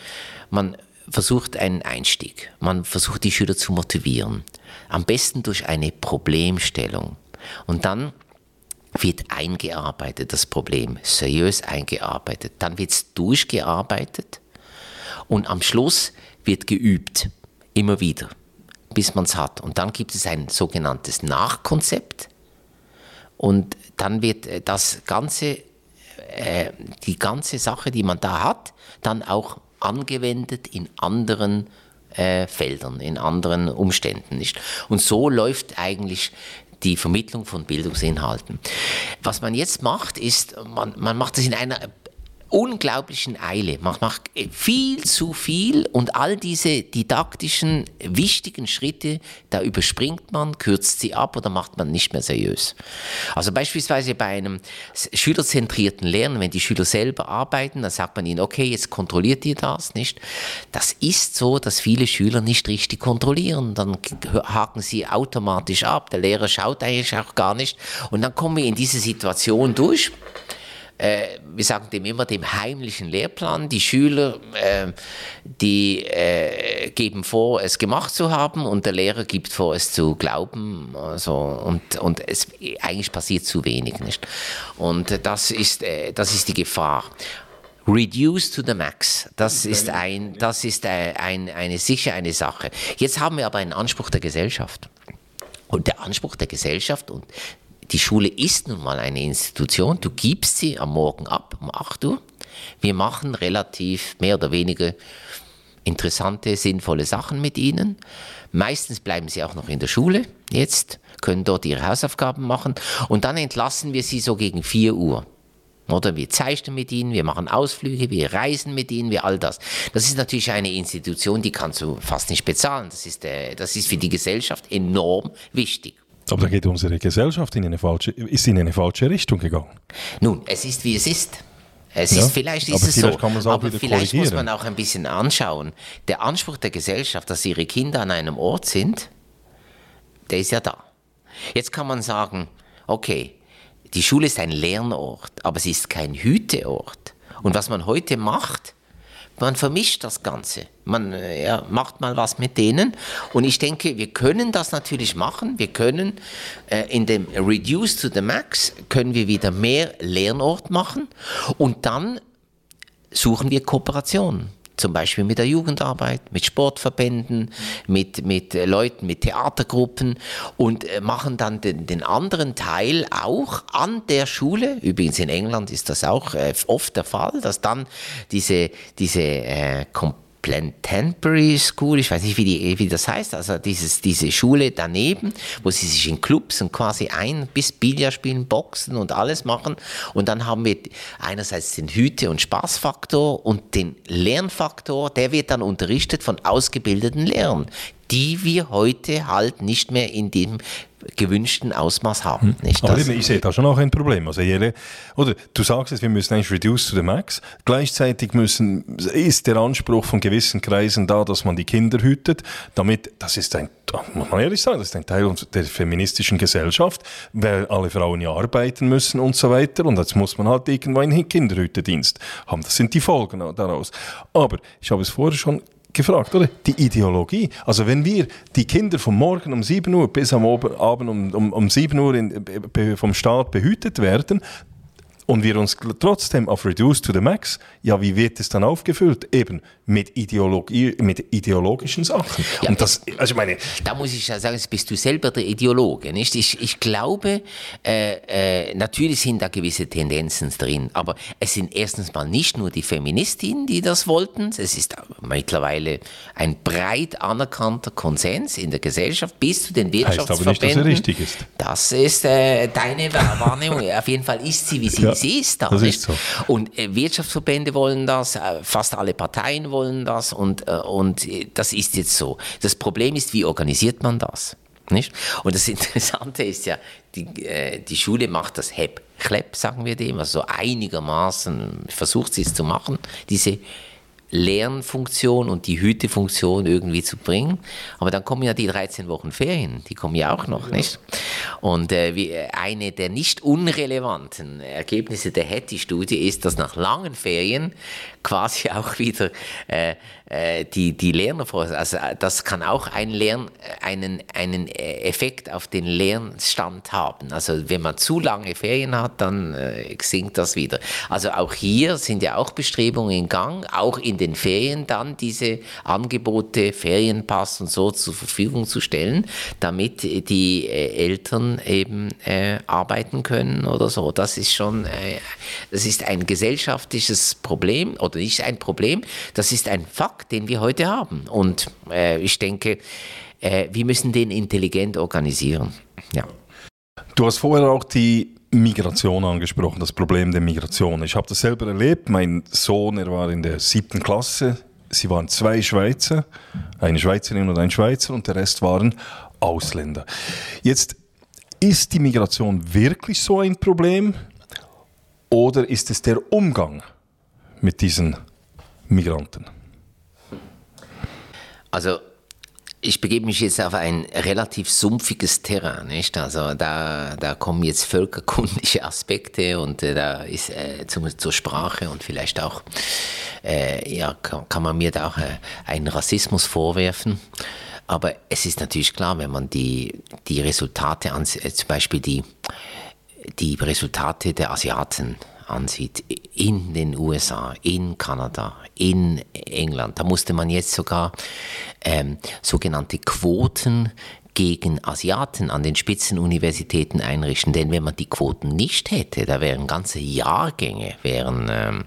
S3: man versucht einen Einstieg, man versucht die Schüler zu motivieren, am besten durch eine Problemstellung. Und dann wird eingearbeitet, das Problem, seriös eingearbeitet. Dann wird es durchgearbeitet und am Schluss wird geübt, immer wieder bis man es hat. Und dann gibt es ein sogenanntes Nachkonzept. Und dann wird äh, das ganze, äh, die ganze Sache, die man da hat, dann auch angewendet in anderen äh, Feldern, in anderen Umständen. Nicht? Und so läuft eigentlich die Vermittlung von Bildungsinhalten. Was man jetzt macht, ist, man, man macht es in einer unglaublichen Eile. Man macht viel zu viel und all diese didaktischen, wichtigen Schritte, da überspringt man, kürzt sie ab oder macht man nicht mehr seriös. Also beispielsweise bei einem schülerzentrierten Lernen, wenn die Schüler selber arbeiten, dann sagt man ihnen, okay, jetzt kontrolliert ihr das, nicht? Das ist so, dass viele Schüler nicht richtig kontrollieren. Dann haken sie automatisch ab. Der Lehrer schaut eigentlich auch gar nicht. Und dann kommen wir in diese Situation durch äh, wir sagen dem immer, dem heimlichen Lehrplan. Die Schüler, äh, die äh, geben vor, es gemacht zu haben und der Lehrer gibt vor, es zu glauben. Also, und und es, eigentlich passiert zu wenig. Nicht? Und das ist, äh, das ist die Gefahr. Reduce to the max. Das ist, ein, das ist ein, ein, eine, sicher eine Sache. Jetzt haben wir aber einen Anspruch der Gesellschaft. Und der Anspruch der Gesellschaft und die Schule ist nun mal eine Institution. Du gibst sie am Morgen ab um 8 Uhr. Wir machen relativ mehr oder weniger interessante, sinnvolle Sachen mit ihnen. Meistens bleiben sie auch noch in der Schule jetzt, können dort ihre Hausaufgaben machen und dann entlassen wir sie so gegen 4 Uhr. Oder wir zeichnen mit ihnen, wir machen Ausflüge, wir reisen mit ihnen, wir all das. Das ist natürlich eine Institution, die kannst du fast nicht bezahlen. Das ist, äh, das ist für die Gesellschaft enorm wichtig.
S1: Aber da geht unsere Gesellschaft in eine falsche, ist in eine falsche Richtung gegangen.
S3: Nun, es ist wie es ist. Es ja, ist, vielleicht ist es vielleicht so, aber vielleicht muss man auch ein bisschen anschauen. Der Anspruch der Gesellschaft, dass ihre Kinder an einem Ort sind, der ist ja da. Jetzt kann man sagen, okay, die Schule ist ein Lernort, aber sie ist kein Hüteort. Und was man heute macht, man vermischt das Ganze. Man äh, ja, macht mal was mit denen. Und ich denke, wir können das natürlich machen. Wir können äh, in dem Reduce to the Max, können wir wieder mehr Lernort machen. Und dann suchen wir Kooperationen zum Beispiel mit der Jugendarbeit, mit Sportverbänden, mit, mit Leuten, mit Theatergruppen und äh, machen dann den, den anderen Teil auch an der Schule. Übrigens in England ist das auch äh, oft der Fall, dass dann diese, diese äh, Plantenbury School, ich weiß nicht, wie, die, wie das heißt, also dieses, diese Schule daneben, wo sie sich in Clubs und quasi ein bis Billard spielen, Boxen und alles machen. Und dann haben wir einerseits den Hüte- und Spaßfaktor und den Lernfaktor, der wird dann unterrichtet von ausgebildeten Lehrern, die wir heute halt nicht mehr in dem gewünschten Ausmaß haben.
S1: Hm. Nicht Aber ich sehe da schon auch ein Problem. Also jede, oder du sagst es, wir müssen eigentlich reduce to the max. Gleichzeitig müssen, ist der Anspruch von gewissen Kreisen da, dass man die Kinder hütet, damit, das ist ein, muss man ehrlich sagen, das ist ein Teil der feministischen Gesellschaft, weil alle Frauen ja arbeiten müssen und so weiter und jetzt muss man halt irgendwo einen Kinderhütedienst haben. Das sind die Folgen daraus. Aber ich habe es vorher schon gefragt, oder? Die Ideologie. Also wenn wir die Kinder vom Morgen um 7 Uhr bis am Abend um, um, um 7 Uhr in, vom Staat behütet werden, und wir uns trotzdem auf Reduce to the Max, ja, wie wird es dann aufgefüllt? Eben mit, Ideologie, mit ideologischen Sachen.
S3: Ja, und das, also meine, da muss ich ja sagen, bist du selber der Ideologe, nicht? Ich, ich glaube, äh, äh, natürlich sind da gewisse Tendenzen drin, aber es sind erstens mal nicht nur die Feministinnen, die das wollten, es ist mittlerweile ein breit anerkannter Konsens in der Gesellschaft bis zu den Wirtschaftsverbänden. Heißt aber nicht, dass er richtig ist. Das ist äh, deine Wahrnehmung. Auf jeden Fall ist sie, wie sie ja sie ist da.
S1: Das ist so.
S3: Und äh, Wirtschaftsverbände wollen das, äh, fast alle Parteien wollen das und, äh, und das ist jetzt so. Das Problem ist, wie organisiert man das? Nicht? Und das Interessante ist ja, die, äh, die Schule macht das HEP, Klepp, sagen wir dem, also so einigermaßen versucht sie es zu machen, diese Lernfunktion und die Hütefunktion irgendwie zu bringen. Aber dann kommen ja die 13 Wochen Ferien, die kommen ja auch noch, ja. nicht? Und äh, wie, äh, eine der nicht unrelevanten Ergebnisse der Hattie-Studie ist, dass nach langen Ferien quasi auch wieder äh, äh, die, die Lerner vor. Also äh, das kann auch ein Lern, einen, einen Effekt auf den Lernstand haben. Also wenn man zu lange Ferien hat, dann äh, sinkt das wieder. Also auch hier sind ja auch Bestrebungen in Gang, auch in den Ferien dann diese Angebote, Ferienpass und so zur Verfügung zu stellen, damit die äh, Eltern eben äh, arbeiten können oder so. Das ist schon, das ist ein gesellschaftliches Problem oder nicht ein Problem, das ist ein Fakt Markt, den wir heute haben. Und äh, ich denke, äh, wir müssen den intelligent organisieren. Ja.
S1: Du hast vorher auch die Migration angesprochen, das Problem der Migration. Ich habe das selber erlebt. Mein Sohn, er war in der siebten Klasse. Sie waren zwei Schweizer, eine Schweizerin und ein Schweizer, und der Rest waren Ausländer. Jetzt ist die Migration wirklich so ein Problem oder ist es der Umgang mit diesen Migranten?
S3: Also ich begebe mich jetzt auf ein relativ sumpfiges Terrain, nicht? Also da, da kommen jetzt völkerkundliche Aspekte und äh, da ist äh, zum, zur Sprache und vielleicht auch, äh, ja, kann, kann, man mir da auch äh, einen Rassismus vorwerfen. Aber es ist natürlich klar, wenn man die, die Resultate, ansieht, äh, zum Beispiel die, die Resultate der Asiaten ansieht, in den USA, in Kanada, in England, da musste man jetzt sogar ähm, sogenannte Quoten gegen Asiaten an den Spitzenuniversitäten einrichten. Denn wenn man die Quoten nicht hätte, da wären ganze Jahrgänge, wären, ähm,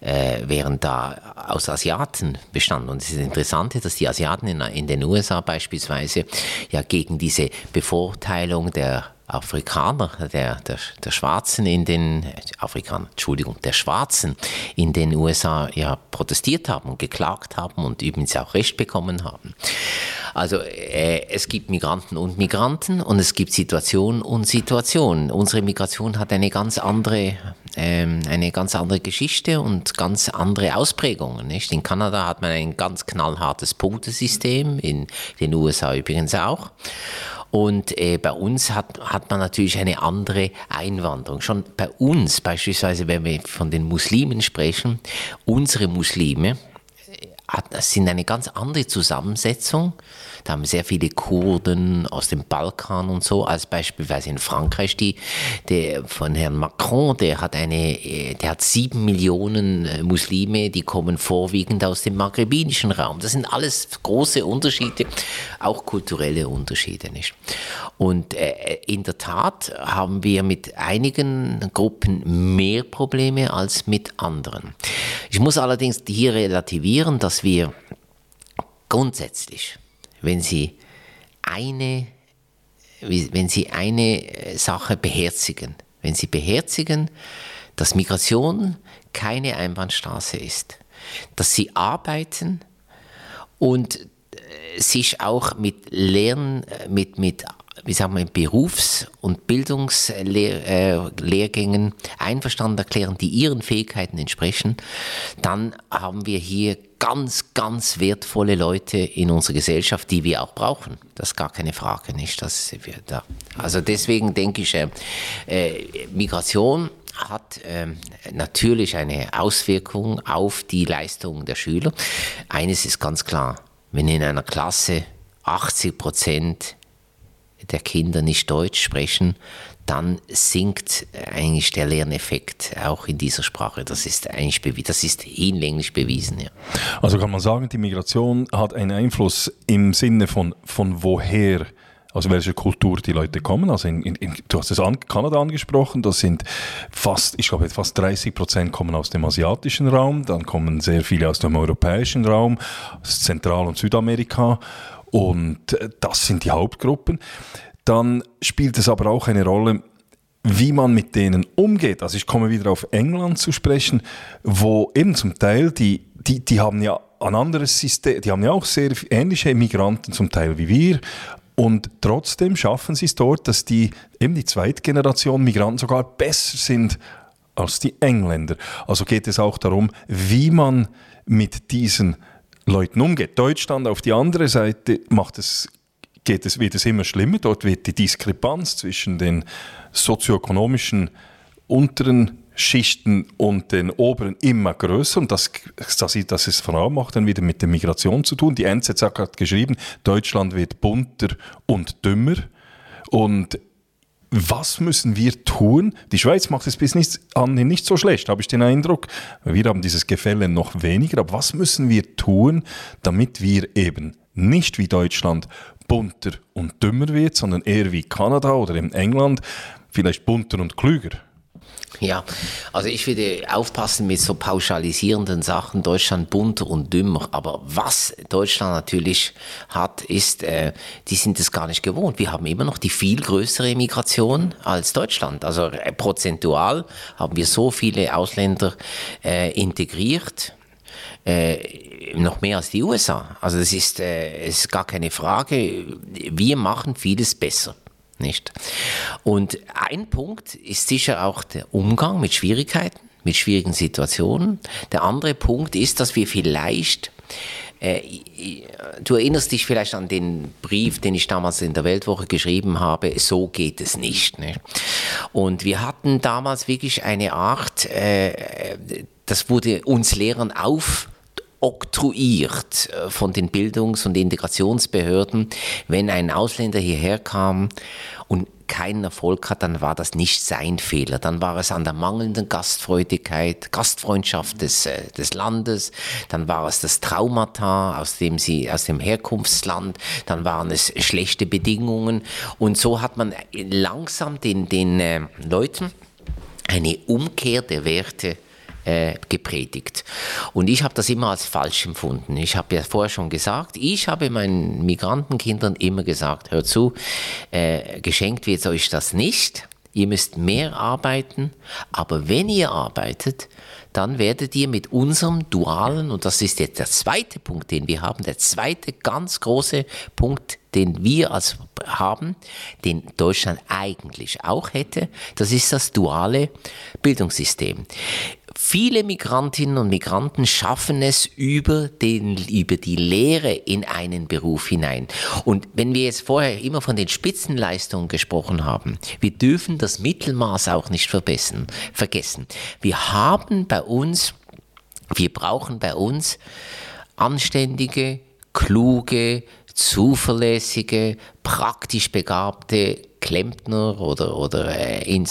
S3: äh, wären da aus Asiaten bestanden. Und es ist interessant, dass die Asiaten in, in den USA beispielsweise ja gegen diese Bevorteilung der Afrikaner, der, der, der Schwarzen in den, Afrikaner, Entschuldigung, der Schwarzen in den USA ja protestiert haben und geklagt haben und übrigens auch Recht bekommen haben. Also äh, es gibt Migranten und Migranten und es gibt Situationen und Situationen. Unsere Migration hat eine ganz andere, ähm, eine ganz andere Geschichte und ganz andere Ausprägungen. Nicht? In Kanada hat man ein ganz knallhartes Punktesystem, in den USA übrigens auch. Und äh, bei uns hat, hat man natürlich eine andere Einwanderung. Schon bei uns, beispielsweise, wenn wir von den Muslimen sprechen, unsere Muslime äh, hat, sind eine ganz andere Zusammensetzung haben sehr viele Kurden aus dem Balkan und so, als beispielsweise in Frankreich, die, der von Herrn Macron, der hat eine, äh, der hat sieben Millionen äh, Muslime, die kommen vorwiegend aus dem maghrebinischen Raum. Das sind alles große Unterschiede, auch kulturelle Unterschiede, nicht? Und äh, in der Tat haben wir mit einigen Gruppen mehr Probleme als mit anderen. Ich muss allerdings hier relativieren, dass wir grundsätzlich wenn Sie eine, wenn Sie eine äh, Sache beherzigen, wenn Sie beherzigen, dass Migration keine Einbahnstraße ist, dass Sie arbeiten und äh, sich auch mit Lernen, äh, mit, mit wie sagen wir, Berufs- und Bildungslehrgängen einverstanden erklären, die ihren Fähigkeiten entsprechen, dann haben wir hier ganz, ganz wertvolle Leute in unserer Gesellschaft, die wir auch brauchen. Das ist gar keine Frage, nicht? Dass wir da. Also deswegen denke ich, äh, Migration hat äh, natürlich eine Auswirkung auf die Leistungen der Schüler. Eines ist ganz klar, wenn in einer Klasse 80 Prozent der Kinder nicht Deutsch sprechen, dann sinkt eigentlich der Lerneffekt auch in dieser Sprache. Das ist eigentlich bewiesen, das ist hinlänglich bewiesen. Ja.
S1: Also kann man sagen, die Migration hat einen Einfluss im Sinne von, von woher aus welcher Kultur die Leute kommen. Also in, in, du hast es an, Kanada angesprochen, das sind fast, ich glaube, fast 30 Prozent kommen aus dem asiatischen Raum, dann kommen sehr viele aus dem europäischen Raum, aus Zentral- und Südamerika und äh, das sind die Hauptgruppen. Dann spielt es aber auch eine Rolle, wie man mit denen umgeht. Also ich komme wieder auf England zu sprechen, wo eben zum Teil die, die, die haben ja ein anderes System, die haben ja auch sehr ähnliche Migranten zum Teil wie wir. Und trotzdem schaffen sie es dort, dass die eben die Zweitgeneration Migranten sogar besser sind als die Engländer. Also geht es auch darum, wie man mit diesen Leuten umgeht. Deutschland auf die andere Seite macht es, geht es, wird es immer schlimmer. Dort wird die Diskrepanz zwischen den sozioökonomischen unteren Schichten und den oberen immer größer. Und das, das, das ist vor allem auch dann wieder mit der Migration zu tun. Die NZZ hat geschrieben, Deutschland wird bunter und dümmer. Und was müssen wir tun? Die Schweiz macht es bis nicht, anhin nicht so schlecht, habe ich den Eindruck. Wir haben dieses Gefälle noch weniger. Aber was müssen wir tun, damit wir eben nicht wie Deutschland bunter und dümmer wird, sondern eher wie Kanada oder in England, vielleicht bunter und klüger?
S3: Ja, also ich würde aufpassen mit so pauschalisierenden Sachen, Deutschland bunter und dümmer. Aber was Deutschland natürlich hat, ist, äh, die sind es gar nicht gewohnt. Wir haben immer noch die viel größere Migration als Deutschland. Also äh, prozentual haben wir so viele Ausländer äh, integriert. Äh, noch mehr als die USA. Also das ist, äh, ist gar keine Frage. Wir machen vieles besser nicht. Und ein Punkt ist sicher auch der Umgang mit Schwierigkeiten, mit schwierigen Situationen. Der andere Punkt ist, dass wir vielleicht äh, du erinnerst dich vielleicht an den Brief, den ich damals in der Weltwoche geschrieben habe, so geht es nicht. Ne? Und wir hatten damals wirklich eine Art, äh, das wurde uns Lehrern auf oktroyiert äh, von den Bildungs- und Integrationsbehörden, wenn ein Ausländer hierher kam und keinen Erfolg hat, dann war das nicht sein Fehler. Dann war es an der mangelnden Gastfreudigkeit, Gastfreundschaft des, äh, des Landes, dann war es das Traumata aus dem, sie, aus dem Herkunftsland, dann waren es schlechte Bedingungen. Und so hat man langsam den, den äh, Leuten eine Umkehr der Werte äh, gepredigt. Und ich habe das immer als falsch empfunden. Ich habe ja vorher schon gesagt, ich habe meinen Migrantenkindern immer gesagt, hört zu, äh, geschenkt wird euch das nicht. Ihr müsst mehr arbeiten, aber wenn ihr arbeitet, dann werdet ihr mit unserem dualen, und das ist jetzt der zweite Punkt, den wir haben, der zweite ganz große Punkt, den wir als haben, den Deutschland eigentlich auch hätte, das ist das duale Bildungssystem. Viele Migrantinnen und Migranten schaffen es über, den, über die Lehre in einen Beruf hinein. Und wenn wir jetzt vorher immer von den Spitzenleistungen gesprochen haben, wir dürfen das Mittelmaß auch nicht vergessen. Wir haben bei uns, wir brauchen bei uns anständige, kluge, zuverlässige, praktisch begabte Klempner oder, oder äh, äh,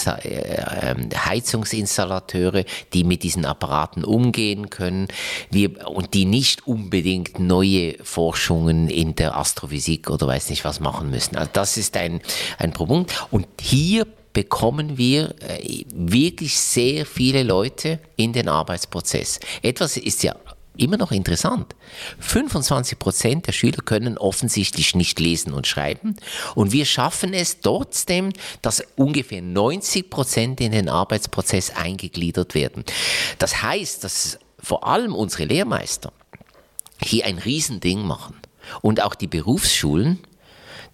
S3: ähm, Heizungsinstallateure, die mit diesen Apparaten umgehen können wir, und die nicht unbedingt neue Forschungen in der Astrophysik oder weiß nicht was machen müssen. Also das ist ein, ein Problem. Und hier bekommen wir äh, wirklich sehr viele Leute in den Arbeitsprozess. Etwas ist ja immer noch interessant. 25 Prozent der Schüler können offensichtlich nicht lesen und schreiben und wir schaffen es trotzdem, dass ungefähr 90 Prozent in den Arbeitsprozess eingegliedert werden. Das heißt, dass vor allem unsere Lehrmeister hier ein Riesending machen und auch die Berufsschulen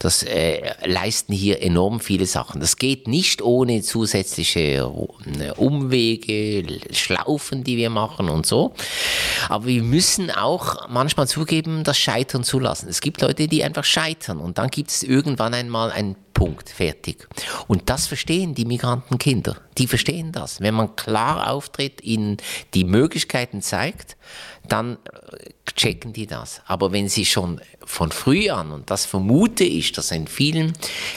S3: das äh, leisten hier enorm viele Sachen. Das geht nicht ohne zusätzliche äh, Umwege, Schlaufen, die wir machen und so. Aber wir müssen auch manchmal zugeben, das Scheitern zulassen. Es gibt Leute, die einfach scheitern und dann gibt es irgendwann einmal ein Punkt, fertig. Und das verstehen die Migrantenkinder. Die verstehen das. Wenn man klar auftritt, ihnen die Möglichkeiten zeigt, dann äh, checken die das. Aber wenn sie schon von früh an, und das vermute ich, dass in vielen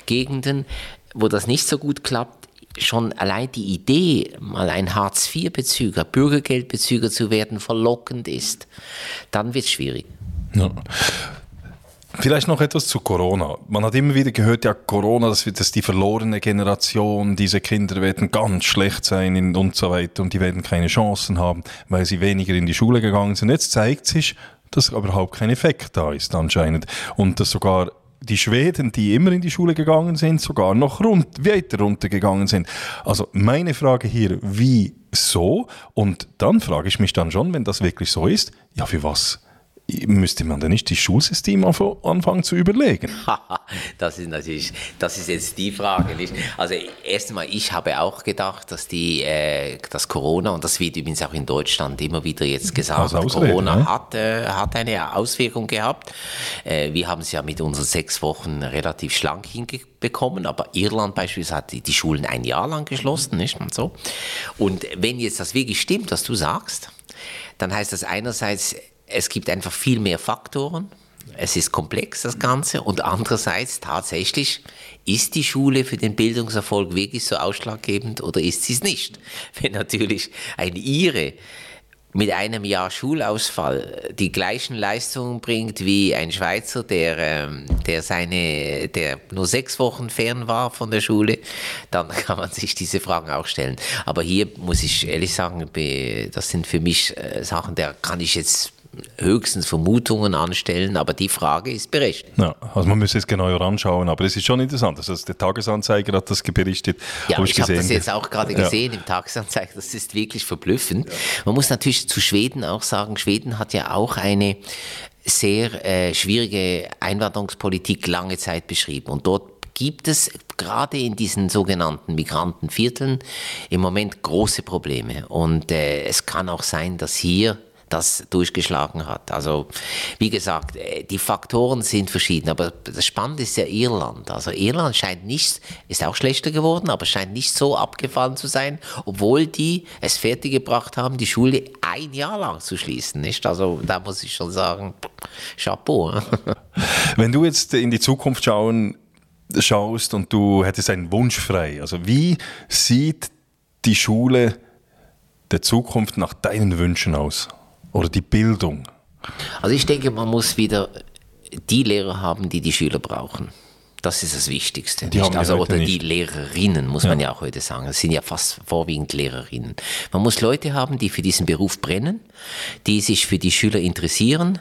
S3: Gegenden, wo das nicht so gut klappt, schon allein die Idee, mal ein Hartz-IV-Bezüger, Bürgergeldbezüger zu werden, verlockend ist, dann wird es schwierig.
S1: Ja. Vielleicht noch etwas zu Corona. Man hat immer wieder gehört, ja, Corona, das wird das die verlorene Generation, diese Kinder werden ganz schlecht sein und so weiter und die werden keine Chancen haben, weil sie weniger in die Schule gegangen sind. Jetzt zeigt sich, dass überhaupt kein Effekt da ist anscheinend und dass sogar die Schweden, die immer in die Schule gegangen sind, sogar noch rund, weiter runtergegangen sind. Also meine Frage hier, wieso? Und dann frage ich mich dann schon, wenn das wirklich so ist, ja, für was müsste man da nicht das Schulsystem anfangen zu überlegen?
S3: das ist natürlich, das ist jetzt die Frage. Nicht? Also erstmal, ich habe auch gedacht, dass die, äh, dass Corona und das wird übrigens auch in Deutschland immer wieder jetzt gesagt, Corona ne? hat, äh, hat eine Auswirkung gehabt. Äh, wir haben es ja mit unseren sechs Wochen relativ schlank hinbekommen, aber Irland beispielsweise hat die, die Schulen ein Jahr lang geschlossen, nicht und so. Und wenn jetzt das wirklich stimmt, was du sagst, dann heißt das einerseits es gibt einfach viel mehr Faktoren. Es ist komplex, das Ganze. Und andererseits tatsächlich, ist die Schule für den Bildungserfolg wirklich so ausschlaggebend oder ist sie es nicht? Wenn natürlich ein Ire mit einem Jahr Schulausfall die gleichen Leistungen bringt wie ein Schweizer, der, ähm, der, seine, der nur sechs Wochen fern war von der Schule, dann kann man sich diese Fragen auch stellen. Aber hier muss ich ehrlich sagen, das sind für mich äh, Sachen, da kann ich jetzt höchstens Vermutungen anstellen, aber die Frage ist berechtigt.
S1: Ja, also man müsste es genauer anschauen, aber es ist schon interessant. Also der Tagesanzeiger hat das berichtet.
S3: Ja, ich, ich habe das jetzt auch gerade gesehen ja. im Tagesanzeiger. Das ist wirklich verblüffend. Ja. Man muss natürlich zu Schweden auch sagen, Schweden hat ja auch eine sehr äh, schwierige Einwanderungspolitik lange Zeit beschrieben und dort gibt es gerade in diesen sogenannten Migrantenvierteln im Moment große Probleme. Und äh, es kann auch sein, dass hier das durchgeschlagen hat. Also wie gesagt, äh, die Faktoren sind verschieden, aber das Spannende ist ja Irland. Also Irland scheint nicht, ist auch schlechter geworden, aber scheint nicht so abgefallen zu sein, obwohl die es fertiggebracht haben, die Schule ein Jahr lang zu schließen. Nicht? Also da muss ich schon sagen, Chapeau.
S1: Wenn du jetzt in die Zukunft schauen, schaust und du hättest einen Wunsch frei, also wie sieht die Schule der Zukunft nach deinen Wünschen aus? Oder die Bildung?
S3: Also ich denke, man muss wieder die Lehrer haben, die die Schüler brauchen. Das ist das Wichtigste.
S1: Die
S3: also, oder
S1: nicht.
S3: die Lehrerinnen, muss man ja auch heute sagen. Es sind ja fast vorwiegend Lehrerinnen. Man muss Leute haben, die für diesen Beruf brennen, die sich für die Schüler interessieren,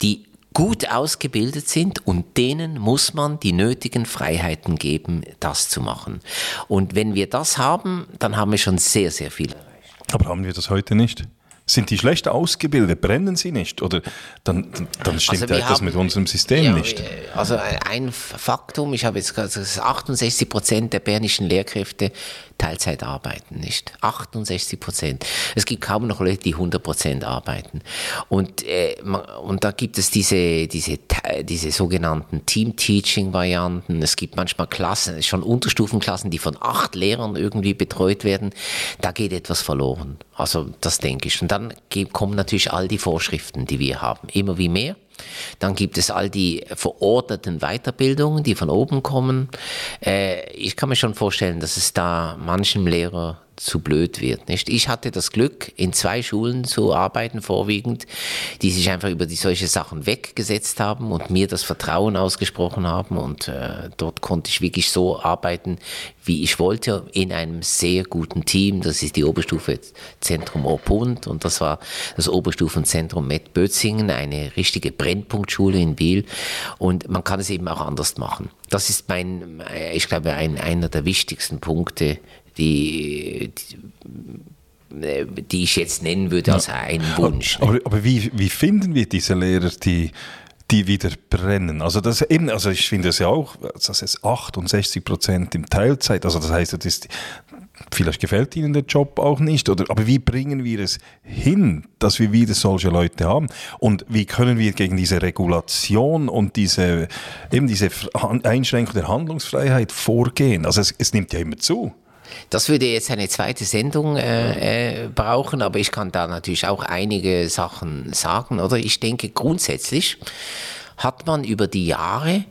S3: die gut ausgebildet sind und denen muss man die nötigen Freiheiten geben, das zu machen. Und wenn wir das haben, dann haben wir schon sehr, sehr viel erreicht.
S1: Aber haben wir das heute nicht? Sind die schlecht ausgebildet? Brennen sie nicht? Oder dann, dann, dann stimmt
S3: Also wir
S1: etwas
S3: haben-
S1: mit unserem System
S3: Ja,
S1: nicht.
S3: äh, Also ein Faktum, ich habe jetzt gesagt, dass 68 Prozent der bernischen Lehrkräfte Teilzeit arbeiten, nicht? 68 Prozent. Es gibt kaum noch Leute, die 100 Prozent arbeiten. Und, äh, und da gibt es diese, diese, diese sogenannten Team-Teaching-Varianten. Es gibt manchmal Klassen, schon Unterstufenklassen, die von acht Lehrern irgendwie betreut werden. Da geht etwas verloren. Also das denke ich. Und dann kommen natürlich all die Vorschriften, die wir haben. Immer wie mehr. Dann gibt es all die verordneten Weiterbildungen, die von oben kommen. Äh, ich kann mir schon vorstellen, dass es da manchem Lehrer zu blöd wird. Nicht? Ich hatte das Glück, in zwei Schulen zu arbeiten, vorwiegend, die sich einfach über die solche Sachen weggesetzt haben und mir das Vertrauen ausgesprochen haben. Und äh, dort konnte ich wirklich so arbeiten, wie ich wollte, in einem sehr guten Team. Das ist die Oberstufe Zentrum Orpund und das war das Oberstufenzentrum Met Bötzingen, eine richtige Brennpunktschule in Biel. Und man kann es eben auch anders machen. Das ist mein, äh, ich glaube, ein, einer der wichtigsten Punkte, die, die, äh, die ich jetzt nennen würde als einen Wunsch.
S1: Aber, aber wie, wie finden wir diese Lehrer, die, die wieder brennen? Also, das eben, also ich finde es ja auch, das ist 68 Prozent im Teilzeit. Also das heißt, das ist, vielleicht gefällt ihnen der Job auch nicht. Oder, aber wie bringen wir es hin, dass wir wieder solche Leute haben? Und wie können wir gegen diese Regulation und diese, eben diese Einschränkung der Handlungsfreiheit vorgehen? Also es, es nimmt ja immer zu.
S3: Das würde jetzt eine zweite Sendung äh, äh, brauchen, aber ich kann da natürlich auch einige Sachen sagen. Oder ich denke, grundsätzlich hat man über die Jahre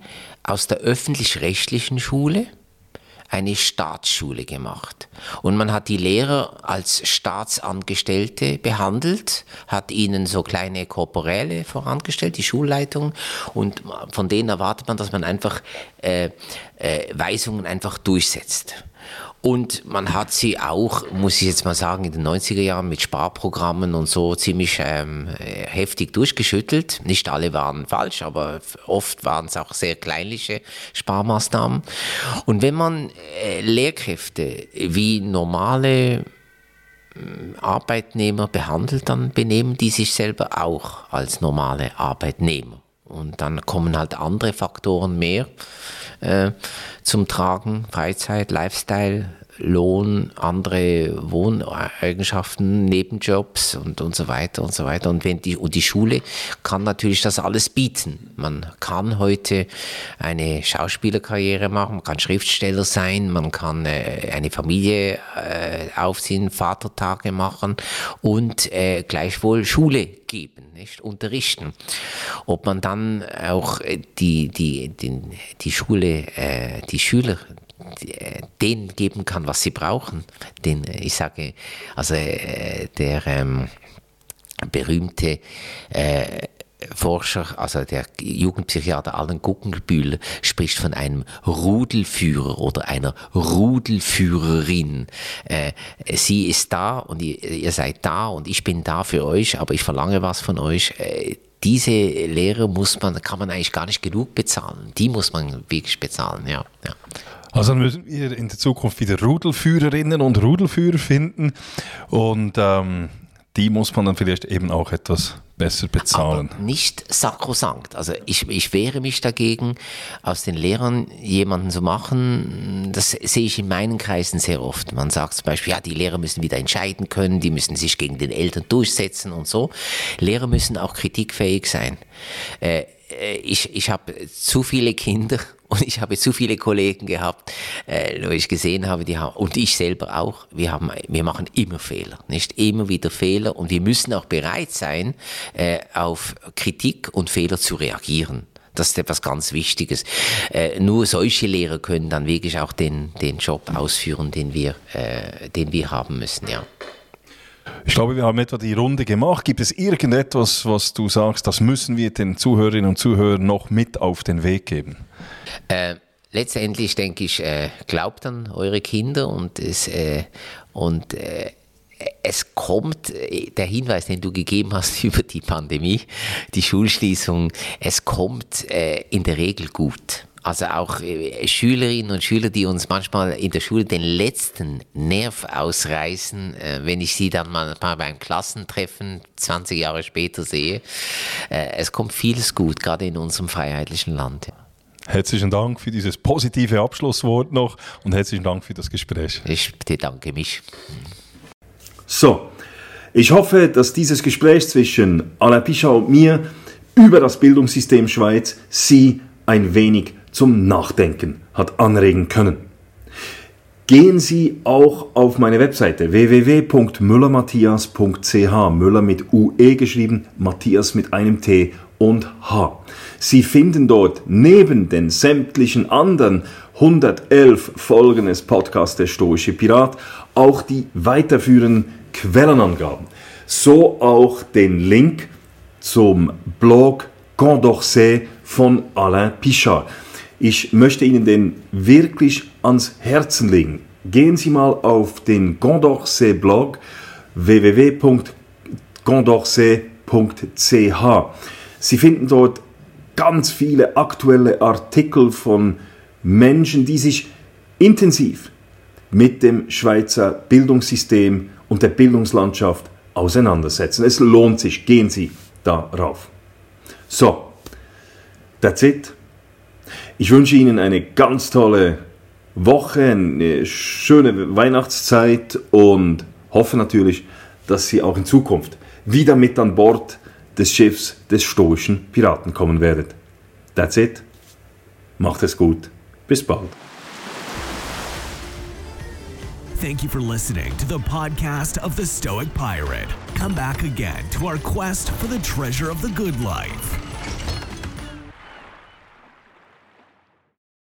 S3: aus der öffentlich-rechtlichen Schule eine Staatsschule gemacht. Und man hat die Lehrer als Staatsangestellte behandelt, hat ihnen so kleine Korporäle vorangestellt, die Schulleitung, und von denen erwartet man, dass man einfach äh, äh, Weisungen einfach durchsetzt. Und man hat sie auch, muss ich jetzt mal sagen, in den 90er Jahren mit Sparprogrammen und so ziemlich ähm, heftig durchgeschüttelt. Nicht alle waren falsch, aber oft waren es auch sehr kleinliche Sparmaßnahmen. Und wenn man äh, Lehrkräfte wie normale Arbeitnehmer behandelt, dann benehmen die sich selber auch als normale Arbeitnehmer. Und dann kommen halt andere Faktoren mehr äh, zum Tragen, Freizeit, Lifestyle, Lohn, andere Wohneigenschaften, Nebenjobs und, und so weiter und so weiter. Und, wenn die, und die Schule kann natürlich das alles bieten. Man kann heute eine Schauspielerkarriere machen, man kann Schriftsteller sein, man kann äh, eine Familie äh, aufziehen, Vatertage machen und äh, gleichwohl Schule geben, nicht unterrichten. Ob man dann auch äh, die, die, den, die Schule, äh, die Schüler denen geben kann, was sie brauchen. Den, ich sage, also äh, der ähm, berühmte äh, Forscher, also der Jugendpsychiater Alan Guggenbühl spricht von einem Rudelführer oder einer Rudelführerin. Äh, sie ist da und ihr, ihr, seid da und ich bin da für euch, aber ich verlange was von euch. Äh, diese Lehre muss man, kann man eigentlich gar nicht genug bezahlen. Die muss man wirklich bezahlen, ja. ja.
S1: Also dann müssen wir in der Zukunft wieder Rudelführerinnen und Rudelführer finden und ähm,
S4: die muss man dann vielleicht eben auch etwas besser bezahlen.
S3: Aber nicht sakrosankt. Also ich, ich wehre mich dagegen, aus den Lehrern jemanden zu machen. Das sehe ich in meinen Kreisen sehr oft. Man sagt zum Beispiel, ja, die Lehrer müssen wieder entscheiden können, die müssen sich gegen den Eltern durchsetzen und so. Lehrer müssen auch kritikfähig sein. Äh, äh ich, ich habe zu viele Kinder und ich habe zu viele Kollegen gehabt, äh, wo ich gesehen habe, die haben, und ich selber auch, wir, haben, wir machen immer Fehler, nicht immer wieder Fehler und wir müssen auch bereit sein, äh, auf Kritik und Fehler zu reagieren. Das ist etwas ganz Wichtiges. Äh, nur solche Lehrer können dann wirklich auch den, den Job ausführen, den wir, äh, den wir haben müssen, ja.
S4: Ich glaube, wir haben etwa die Runde gemacht. Gibt es irgendetwas, was du sagst, das müssen wir den Zuhörerinnen und Zuhörern noch mit auf den Weg geben?
S3: Äh, letztendlich denke ich, äh, glaubt an eure Kinder und es, äh, und, äh, es kommt, äh, der Hinweis, den du gegeben hast über die Pandemie, die Schulschließung, es kommt äh, in der Regel gut. Also auch Schülerinnen und Schüler, die uns manchmal in der Schule den letzten Nerv ausreißen, wenn ich sie dann mal beim Klassentreffen 20 Jahre später sehe. Es kommt vieles gut, gerade in unserem freiheitlichen Land.
S4: Herzlichen Dank für dieses positive Abschlusswort noch und herzlichen Dank für das Gespräch.
S3: Ich bedanke mich.
S1: So, ich hoffe, dass dieses Gespräch zwischen Alain Pichot und mir über das Bildungssystem Schweiz Sie ein wenig zum Nachdenken hat anregen können. Gehen Sie auch auf meine Webseite www.müllermatthias.ch, Müller mit UE geschrieben, Matthias mit einem T und H. Sie finden dort neben den sämtlichen anderen 111 Folgen des Podcasts Der Stoische Pirat auch die weiterführenden Quellenangaben. So auch den Link zum Blog Condorcet von Alain Pichard. Ich möchte Ihnen den wirklich ans Herzen legen. Gehen Sie mal auf den Condorcet Blog www.condorcet.ch. Sie finden dort ganz viele aktuelle Artikel von Menschen, die sich intensiv mit dem Schweizer Bildungssystem und der Bildungslandschaft auseinandersetzen. Es lohnt sich, gehen Sie darauf. So, that's it. Ich wünsche Ihnen eine ganz tolle Woche, eine schöne Weihnachtszeit und hoffe natürlich, dass Sie auch in Zukunft wieder mit an Bord des Schiffs des stoischen Piraten kommen werdet. That's it. Macht es gut. Bis bald.
S5: Thank you for listening to the podcast of the Stoic Pirate. Come back again to our quest for the treasure of the good life.